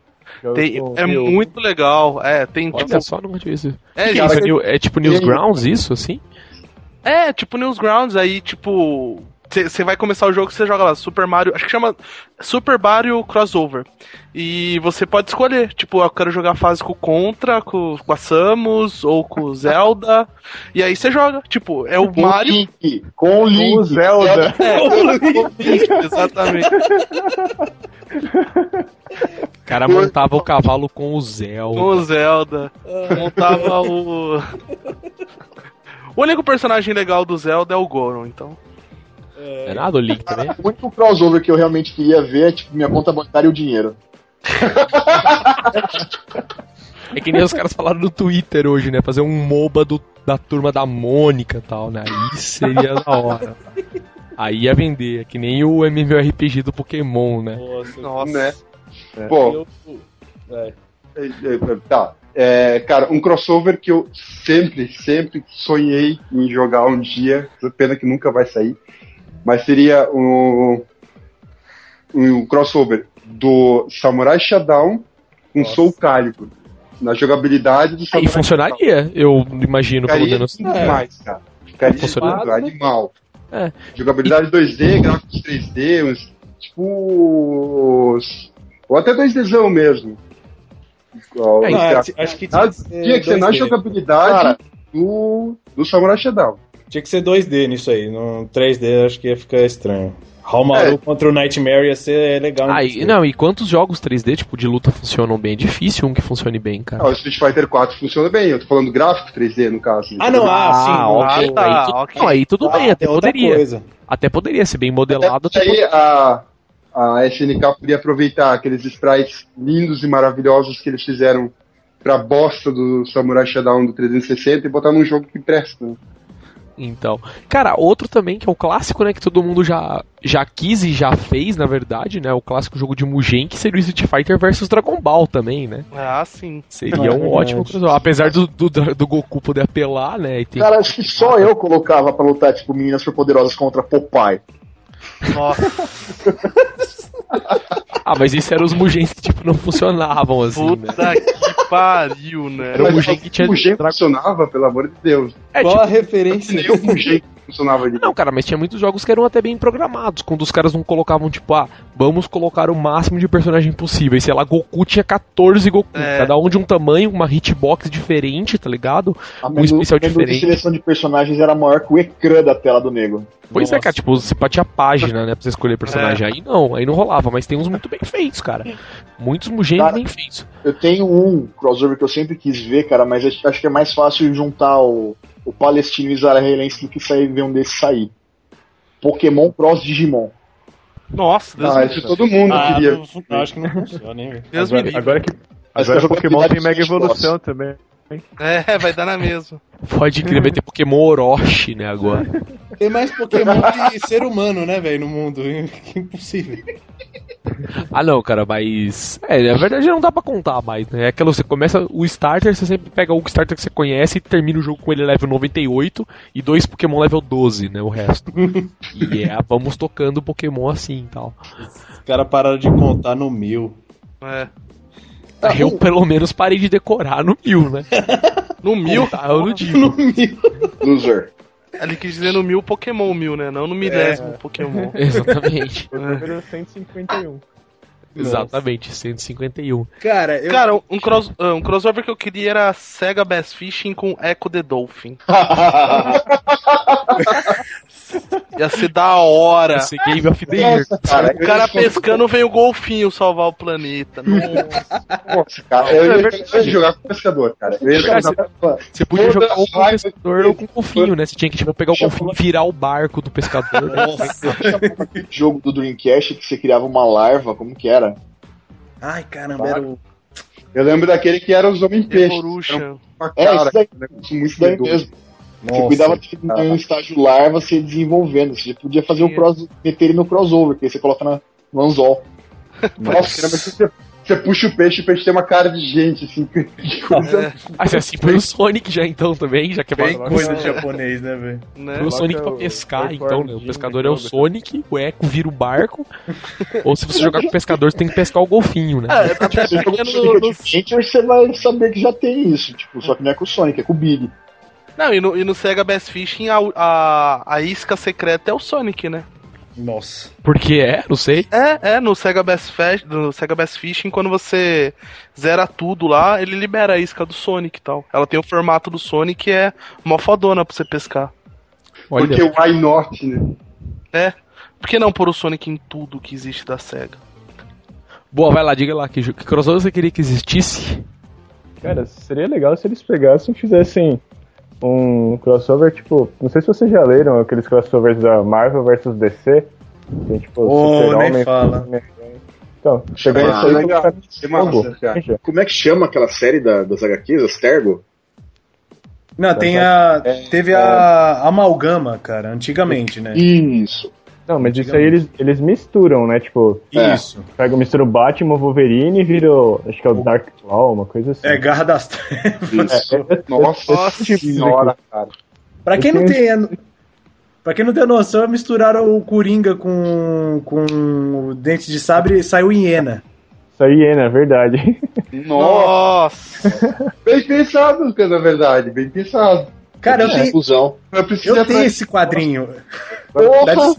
Tem, é muito legal. É, tem Olha tipo. Só, não isso. É, que é, é tipo Newsgrounds isso, assim? É, tipo Newsgrounds, aí tipo. Você vai começar o jogo, você joga lá Super Mario, acho que chama Super Mario Crossover. E você pode escolher, tipo, eu quero jogar a fase com o Contra, com, com a Samus ou com o Zelda. E aí você joga, tipo, é o com Mario Link, com o Link, com o Zelda. É, com o Link, exatamente. O cara montava o cavalo com o Zelda. Com o Zelda. Montava o. O único personagem legal do Zelda é o Goron, então. É, é nada o Link também. O único crossover que eu realmente queria ver é tipo minha conta bancária e o dinheiro. É que nem os caras falaram no Twitter hoje, né? Fazer um MOBA do, da turma da Mônica e tal, né? Aí seria da hora. Aí ia vender, é que nem o MMORPG do Pokémon, né? Nossa, Nossa. né? É. Pô. É. É, é. Tá. É, cara, um crossover que eu sempre, sempre sonhei em jogar um dia, pena que nunca vai sair, mas seria um, um crossover do Samurai Shodown com Nossa. Soul Calibur. Na jogabilidade do Samurai E funcionaria, eu imagino, Ficaria pelo menos. Demais, cara. Ficaria Funcionaria. animal. É. Jogabilidade 2D, gráficos 3D, uns, tipo. Ou até 2Dzão mesmo. É, não, acho que tinha, tinha que ser na jogabilidade Cara, do, do Samurai Shodown. Tinha que ser 2D nisso aí. No 3D acho que ia ficar estranho. Hallmaru é. contra o Nightmare ia ser legal. Ah, e, não, e quantos jogos 3D, tipo, de luta funcionam bem? É difícil um que funcione bem, cara. Ah, o Street Fighter 4 funciona bem, eu tô falando gráfico 3D no caso. Ah, não, ah, sim. Ah, ok. Ah, aí, tu, okay. Não, aí tudo ah, bem, até poderia. Coisa. Até poderia ser bem modelado. Até aí a, a SNK podia aproveitar aqueles sprites lindos e maravilhosos que eles fizeram pra bosta do Samurai Shodown do 360 e botar num jogo que presta. Então, cara, outro também que é o clássico, né, que todo mundo já, já quis e já fez, na verdade, né, o clássico jogo de Mugen, que seria o Street Fighter versus Dragon Ball também, né? Ah, sim. Seria um ótimo crossover, apesar do, do, do, Goku poder apelar, né? Tem... Cara, acho que só eu colocava pra lutar, tipo, meninas superpoderosas contra Popeye. Nossa. ah, mas isso eram os Mugens que, tipo, não funcionavam, assim, Puta né? que pariu, né? Era o Mugen que tinha... Mugen funcionava, pelo amor de Deus. É, Qual tipo, a referência? O Mugen funcionava direito. Não, cara, mas tinha muitos jogos que eram até bem programados, quando os caras não colocavam, tipo, ah, vamos colocar o máximo de personagem possível. E sei lá, Goku tinha 14 Goku, É. cada um de um tamanho, uma hitbox diferente, tá ligado? A Um menu, especial menu de diferente. seleção de personagens era maior que o ecrã da tela do nego. Pois é, Nossa. cara, tipo, você tinha página, né, pra você escolher personagem. Aí não, aí não rolava, mas tem uns muito bem feitos, cara. Muitos gênios bem feitos. Eu tenho um crossover que eu sempre quis ver, cara, mas acho que é mais fácil juntar o, o palestino israelense do que sair ver um desses sair. Pokémon Cross Digimon. Nossa, Deus Ah, me isso livre. todo mundo Ah, queria. não- acho que não funciona, hein, velho. Deus Agora, agora que, agora essa Pokémon tem mega evolução também. É, vai dar na mesma. Pode crer, vai ter Pokémon Orochi, né, agora. Tem mais Pokémon que ser humano, né, velho, no mundo. Impossível. Ah, não, cara, mas. É, na verdade não dá pra contar mais, né? É aquela, você começa o starter, você sempre pega o starter que você conhece e termina o jogo com ele level 98 e dois Pokémon level 12, né? O resto. e é, vamos tocando Pokémon assim e tal. Os caras pararam de contar no mil. É. Aí eu pelo menos parei de decorar no mil, né? No mil, Tá, eu não digo. No mil. Loser. ele quis dizer no mil Pokémon mil, né? Não no milésimo Pokémon. Exatamente. Número 151. Exatamente, 151. Cara, eu... Cara, um, cross, ah, um crossover que eu queria era Sega Bass Fishing com Echo the Dolphin. Ia ser da hora. Esse Game of the Year. Nossa, cara, O cara pescando vem o golfinho salvar o planeta. Nossa. Nossa, cara, eu Eu ia jogar com o pescador, cara. Eu ia Cara, jogar Você podia jogar ou com o pescador ou com o golfinho, né? Você tinha que tipo, pegar o golfinho e virar o barco do pescador. né? aquele jogo do Dreamcast que você criava uma larva, como que era? Ai, caramba, era o... Eu lembro daquele que era os. Uma É, cara, isso daí, isso daí mesmo. Você Nossa, cuidava de ter um estágio larva se desenvolvendo. Você podia fazer o cross, meter ele no crossover, que aí você coloca na, no anzol. Nossa, cara, mas você, você puxa o peixe e o peixe tem uma cara de gente, assim. que coisa- Ah, você assim foi o Sonic já então também, já que é Bem mais coisa de japonês, né, velho? Né? Foi o Sonic pra pescar, então, né? O pescador de é o. Sonic, o Echo vira o barco. ou se você jogar com o pescador, você tem que pescar o golfinho, né? É, Se você porque jogar no, você vai saber que já tem isso. Tipo, só que não é com o Sonic, é com o Big. Não, e no, e no Sega Bass Fishing a, a, a isca secreta é o Sonic, né? Nossa. Porque é, não sei. É, é, no Sega Bass, Fe- no Sega Bass Fishing, quando você zera tudo lá, ele libera a isca do Sonic e tal. Ela tem o formato do Sonic e é mó fodona pra você pescar. Olha, Porque o Why Not, né? É. Por que não pôr o Sonic em tudo que existe da SEGA? boa, vai lá, diga lá, que, que crossover você queria que existisse? Cara, seria legal se eles pegassem e fizessem um crossover, tipo, não sei se vocês já leram aqueles crossovers da Marvel vs DC. Tem, tipo, Oh, Super-Homem, nem fala. Então, pegar Ah, isso aí legal. Veja. Como é que chama aquela série da, das HQs, as Tergo? Não, tem a. É, Teve a amalgama, cara, antigamente, né? Isso. Não, mas isso aí eles, eles misturam, né? Tipo, É. Isso. pega, mistura o Batman, o Wolverine e vira acho que é o Dark Claw, uma coisa assim. É Garra das Trevas. Isso. É, é- Nossa, Nossa senhora, cara. Pra quem não tem. Pra quem não tem noção, misturaram o Coringa com, com o Dente de Sabre e saiu hiena. Isso aí é, verdade. Nossa, bem pensado, cara, na verdade, bem pensado. Cara, eu É, tenho, fusão. Eu preciso eu tenho esse quadrinho. Porra!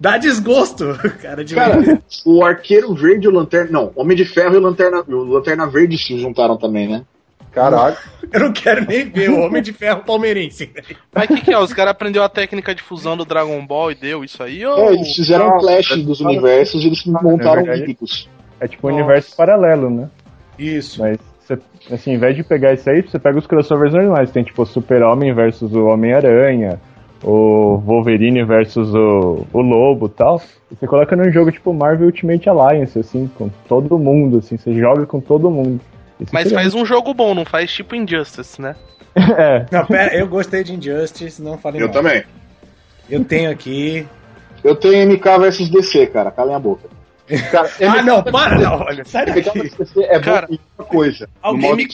Dá desgosto, cara, de Cara, o Arqueiro Verde e o Lanterna. Não, Homem de Ferro e o Lanterna, o Lanterna Verde se juntaram também, né? Caralho. Eu não quero nem ver o Homem de Ferro palmeirense. Mas o que, que é? Os caras aprenderam a técnica de fusão do Dragon Ball e deu isso aí? Ou... É, eles fizeram um clash dos universos e eles montaram híbridos. É tipo um Nossa. universo paralelo, né? Isso. Mas, você, assim, ao invés de pegar isso aí, você pega os crossovers normais. Tem tipo o Super-Homem versus o Homem-Aranha, o Wolverine versus o, o Lobo e tal. E você coloca num jogo tipo Marvel Ultimate Alliance, assim, com todo mundo, assim, você joga com todo mundo. Isso Mas faz um jogo bom, não faz tipo Injustice, né? É, Não, pera, eu gostei de Injustice, não falei Eu mal. também. Eu tenho aqui. Eu tenho MK versus DC, cara. Calem a boca. Cara, Ah, não, para, não, olha, sai MK daqui. versus DC é bom Cara, em uma coisa. alguém me.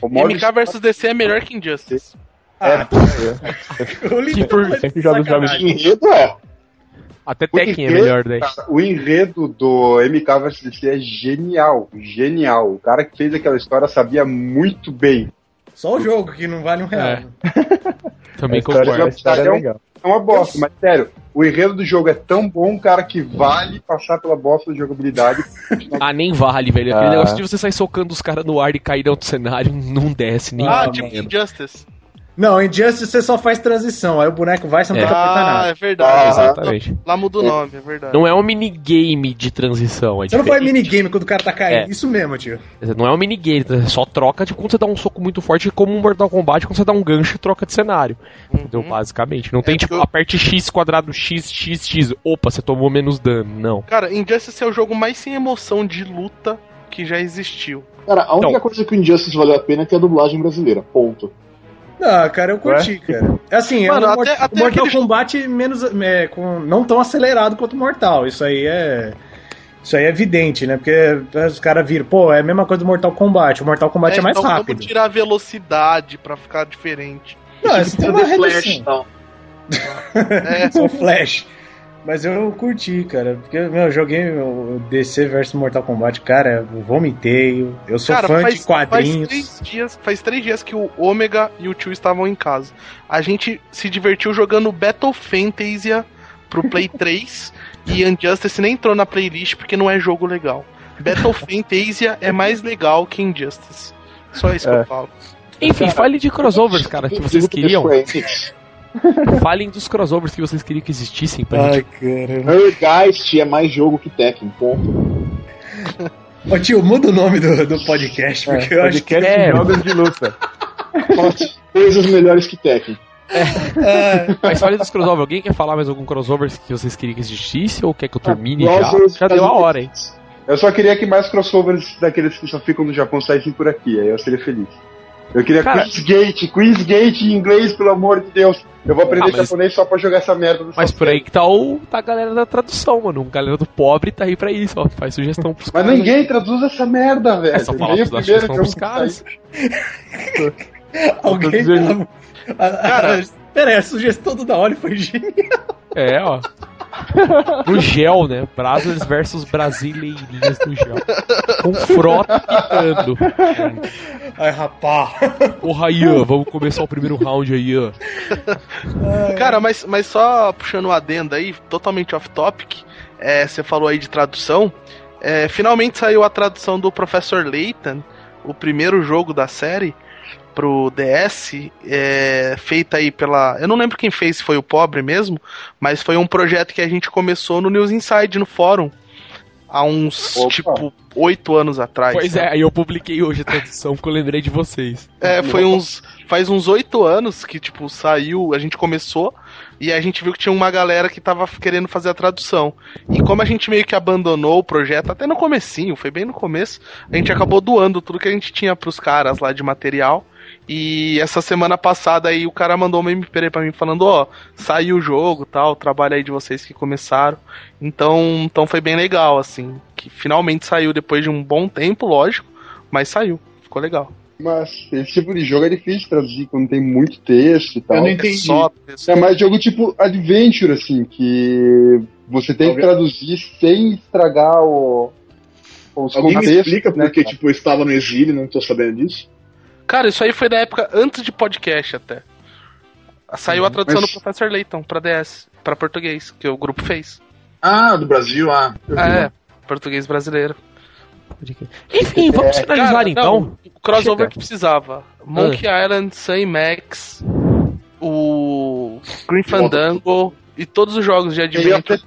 O MK vs DC é melhor que Injustice. Ah, eu li Que por- depois, sempre joga os jogos enredo é. Até Tekken é melhor daí. cara, o enredo do MK vs DC é genial, genial. O cara que fez aquela história sabia muito bem. Só o jogo que não vale um real. É. Também concordo. a história é É legal. É uma bosta, mas sério, o enredo do jogo é tão bom, cara, que vale passar pela bosta de jogabilidade. Ah, nem vale, velho. Aquele Ah. negócio de você sair socando os caras no ar e cair no cenário não desce nem. Ah, tipo. Injustice. Não, em Justice você só faz transição, aí o boneco vai, você não É. tem que apertar Ah, nada. é verdade. Ah, Exatamente. Lá muda o nome, é verdade. Não é um minigame de transição. É Você não faz diferente. minigame quando o cara tá caindo. É. Isso mesmo, tio. Não é um minigame, é só troca de quando você dá um soco muito forte, como um Mortal Kombat, quando você dá um gancho e troca de cenário. Entendeu? Uhum. Basicamente. Não tem É tipo, porque eu- aperte X quadrado X, X, X. Opa, você tomou menos dano. Não. Cara, Injustice é o jogo mais sem emoção de luta que já existiu. Cara, a única Então. coisa que o Injustice valeu a pena é ter a dublagem brasileira. Ponto. Não, cara, eu curti, cara. É assim, Mano, é um até- Mort- até Mortal aquele- Kombat menos, é, com, não tão acelerado quanto o Mortal. Isso aí é. Isso aí é evidente, né? Porque os caras viram, pô, é a mesma coisa do Mortal Kombat. O Mortal Kombat é, mais então rápido. vamos tirar a velocidade pra ficar diferente. Não, isso tem uma Fazer Flash, redução. não. É, São Flash. Mas eu curti, cara. Porque, meu, eu joguei o DC versus Mortal Kombat, cara, eu vomitei. eu- sou Cara, fã faz, de quadrinhos. Faz três, dias, faz três dias que o Ômega e o Tio estavam em casa. A gente se divertiu jogando Battle Fantasia pro Play 3 e Injustice nem entrou na playlist porque não é jogo legal. Battle Fantasia é mais legal que Injustice. Só isso que É. eu falo. Enfim, fale de crossovers, cara, que vocês queriam. Falem dos crossovers que vocês queriam que existissem pra gente. caramba. Hergeist é mais jogo que Tekken, ponto. Ô tio, muda o nome do, do podcast, porque eu acho que. podcast é. jogos de luta. Coisas melhores que Tekken. Ah, Mas fale dos crossovers. Alguém quer falar mais algum crossover que vocês queriam que existisse? Ou quer que eu termine já? Já deu a hora, hein? Eu só queria que mais crossovers daqueles que só ficam no Japão saíssem por aqui, aí eu seria feliz. Eu queria Cara- Queen's Gate, Queen's Gate em inglês, pelo amor de Deus. Eu vou aprender Ah, mas- japonês só pra jogar essa merda. Mas por aí que tá, o, tá a galera da tradução, mano. A galera do pobre tá aí pra isso, ó. Faz sugestão pros Mas caras. ninguém traduz essa merda, velho. É só falar pros primeiro sugestão jogo pros que caras. alguém. Ah, ah, Cara- Pera aí, a sugestão do da hora foi genial. É, ó. No gel, né? Brothers versus brasileirinhas do gel. Com frota pitando. Ai, rapá. Porra, Ian, vamos começar o primeiro round aí, Ian. Cara, mas, mas só puxando o adendo aí, totalmente off-topic, é, você falou aí de tradução. é, finalmente saiu a tradução do Professor Layton, o primeiro jogo da série, pro DS, é, feita aí pela. Eu não lembro quem fez, se foi o pobre mesmo, mas foi um projeto que a gente começou no News Inside, no fórum. Há uns, Opa. tipo, oito anos atrás. Pois né? é, aí eu publiquei hoje a tradução porque eu lembrei de vocês. É, foi uns. Faz uns oito anos que, tipo, saiu, a gente começou e a gente viu que tinha uma galera que tava querendo fazer a tradução. E como a gente meio que abandonou o projeto, até no comecinho, foi bem no começo, a gente acabou doando tudo que a gente tinha pros caras lá de material. E essa semana passada aí o cara mandou uma MP pra mim falando, ó, saiu o jogo tal, o trabalho aí de vocês que começaram. Então, então foi bem legal, assim. Que finalmente saiu depois de um bom tempo, lógico, mas saiu. Ficou legal. Mas esse tipo de jogo é difícil de traduzir quando tem muito texto e tal. Eu não É entendi. só É mais jogo tipo Adventure, assim, que você tem que Alguém- traduzir sem estragar o, os Alguém me contextos. explica né, porque, cara? tipo, eu estava no exílio e não tô sabendo disso? Cara, isso aí foi da época antes de podcast até. Saiu a tradução Mas- do Professor Layton pra DS, pra português, que o grupo fez. Ah, do Brasil, ah. Ah, é, português brasileiro. Enfim, vamos finalizar Cara, então. não, o crossover Chega. que precisava. Monkey Island, Sam Max, o Green Fandango e todos os jogos de Adventure.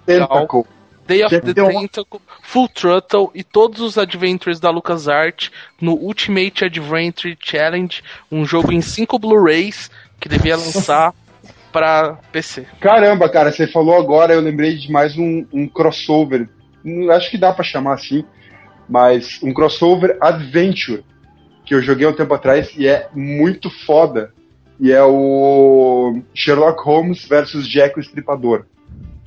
Day of the Tentacle, Full Throttle e todos os Adventures da LucasArts no Ultimate Adventure Challenge, um jogo em 5 Blu-rays que devia lançar pra PC. Caramba, cara, você falou agora, eu lembrei de mais um, um crossover. Hum, Acho que dá pra chamar assim, mas um crossover adventure que eu joguei um tempo atrás e é muito foda. E é o Sherlock Holmes versus Jack o Estripador.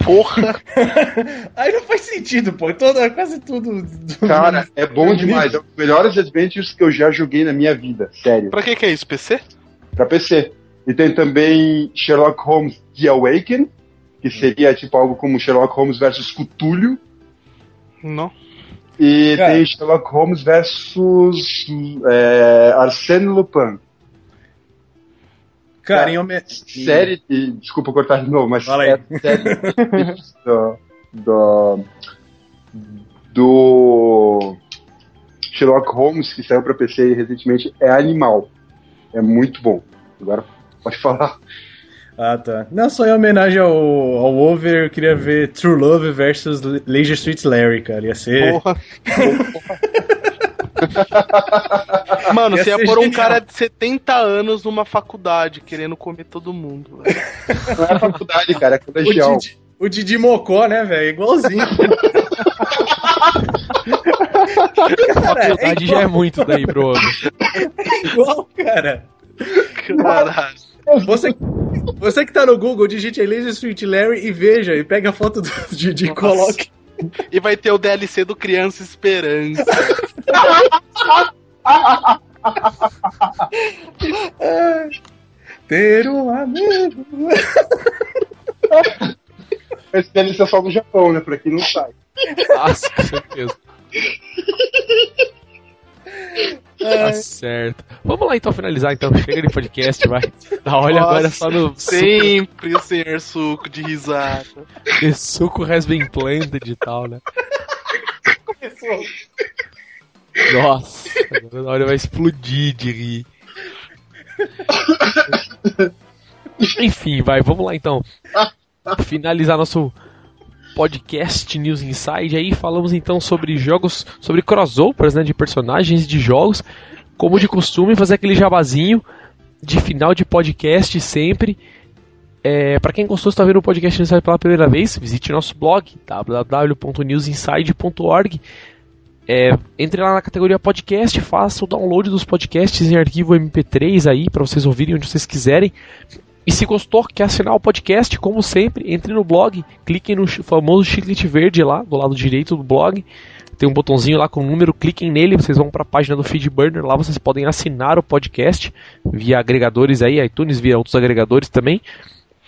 Porra! Aí não faz sentido, pô. Toda, quase tudo. Cara, é bom demais. É um dos melhores adventures que eu já joguei na minha vida, sério. pra que que é isso, PC? Pra PC. E tem também Sherlock Holmes The Awaken, que seria tipo algo como Sherlock Holmes versus Cthulhu. Não. E Cara. tem Sherlock Holmes versus é, Arsène Lupin. Cara, em home... série. de- Desculpa cortar de novo, mas Fala aí. é série do, do, do Sherlock Holmes, que saiu pra PC recentemente, é animal. É muito bom. Agora pode falar. Ah, tá. Não, só em homenagem ao, ao Over, eu queria ver True Love versus Leisure Street Larry, cara. Ia ser. Porra. Mano, Ia você ia ser pôr um cara de 70 anos numa faculdade querendo comer todo mundo. velho. Não é faculdade, cara, é O colegial. Didi, o Didi Mocó, né, velho? Igualzinho. cara, A é verdade já é muito daí pro homem. igual, cara. Caralho. Você, você que tá no Google, digite aí Laser Street Larry e veja, e pega a foto do Didi e coloque. E vai ter o DLC do Criança Esperança. Ter um amigo. Esse DLC é só do Japão, né? Pra quem não sabe. Nossa, com certeza. Tá certo. Vamos lá então finalizar então. Chega de podcast, vai. Dá olha Nossa, agora só no suco, Sempre o senhor suco de risada. the suco has been planted e tal, né? Nossa, a hora vai explodir de rir. Enfim, vai, vamos lá então. Finalizar nosso podcast News Inside aí, falamos então sobre jogos, sobre crossovers, né, de personagens de jogos, como de costume, fazer aquele jabazinho de final de podcast sempre. É, para quem gostou, está vendo o podcast News Inside pela primeira vez, visite nosso blog www.newsinside.org. É, entre lá na categoria podcast, faça o download dos podcasts em arquivo MP3 aí para vocês ouvirem onde vocês quiserem. E se gostou, quer assinar o podcast, como sempre, entre no blog, cliquem no famoso chiclete verde lá, do lado direito do blog. Tem um botãozinho lá com o número, cliquem nele, vocês vão para a página do Feedburner, lá vocês podem assinar o podcast via agregadores aí, iTunes, via outros agregadores também.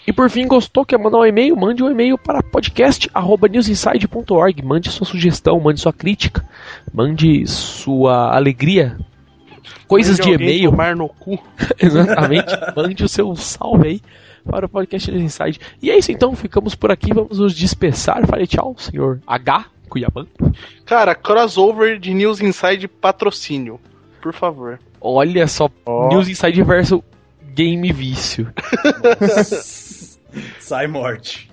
E por fim, gostou, quer mandar um e-mail? Mande um e-mail para podcast.newsinside.org. Mande sua sugestão, mande sua crítica, mande sua alegria. Coisas de alguém e-mail. Tomar no cu. Exatamente. Mande o seu salve aí para o podcast News Inside. E é isso então, ficamos por aqui, vamos nos dispersar. Fale tchau, senhor H. Cuiabá. Cara, crossover de News Inside patrocínio. Por favor. Olha só, Ó. News Inside versus Game Vício. Sai morte.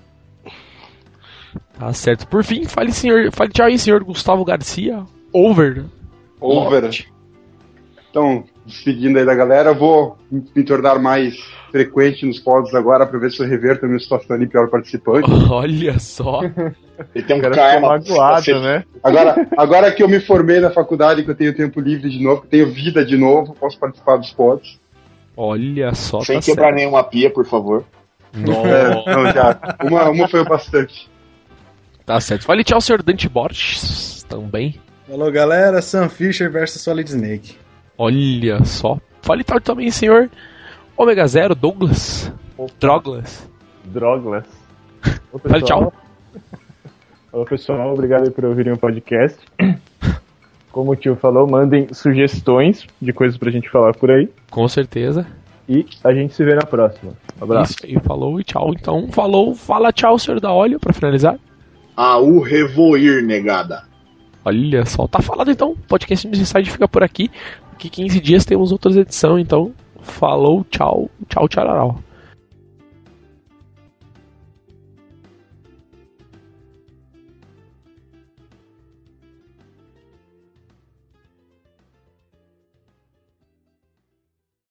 Tá certo. Por fim, fale, senhor, fale tchau aí, senhor Gustavo Garcia. Over. Over. Então, despedindo aí da galera, eu vou me tornar mais frequente nos pods agora pra ver se eu reverto a minha situação de pior participante. Olha só. Ele tem um cara magoado, né? Agora, agora que eu me formei na faculdade, que eu tenho tempo livre de novo, que eu tenho vida de novo, posso participar dos pods. Olha só. Sem tá quebrar certo. nenhuma pia, por favor. É, não, já. Uma, uma foi o bastante. Tá certo. Fale tchau, senhor Dante Borges. Também. Falou, galera. Sam Fisher versus Solid Snake. Olha só. Fale tchau também, senhor Omega Zero, Douglas. Droglas. Drogas. Ô, Fale tchau. Olá, pessoal. Obrigado aí por ouvirem o podcast. Como o tio falou, mandem sugestões de coisas pra gente falar por aí. Com certeza. E a gente se vê na próxima. Um abraço. Isso aí, falou e tchau. Então, falou, fala tchau, senhor da Olho, pra finalizar. A o revoir negada. Olha só, tá falado então. O podcast News Inside fica por aqui. Daqui 15 dias temos outras edições, então falou, tchau, tchau, tchau.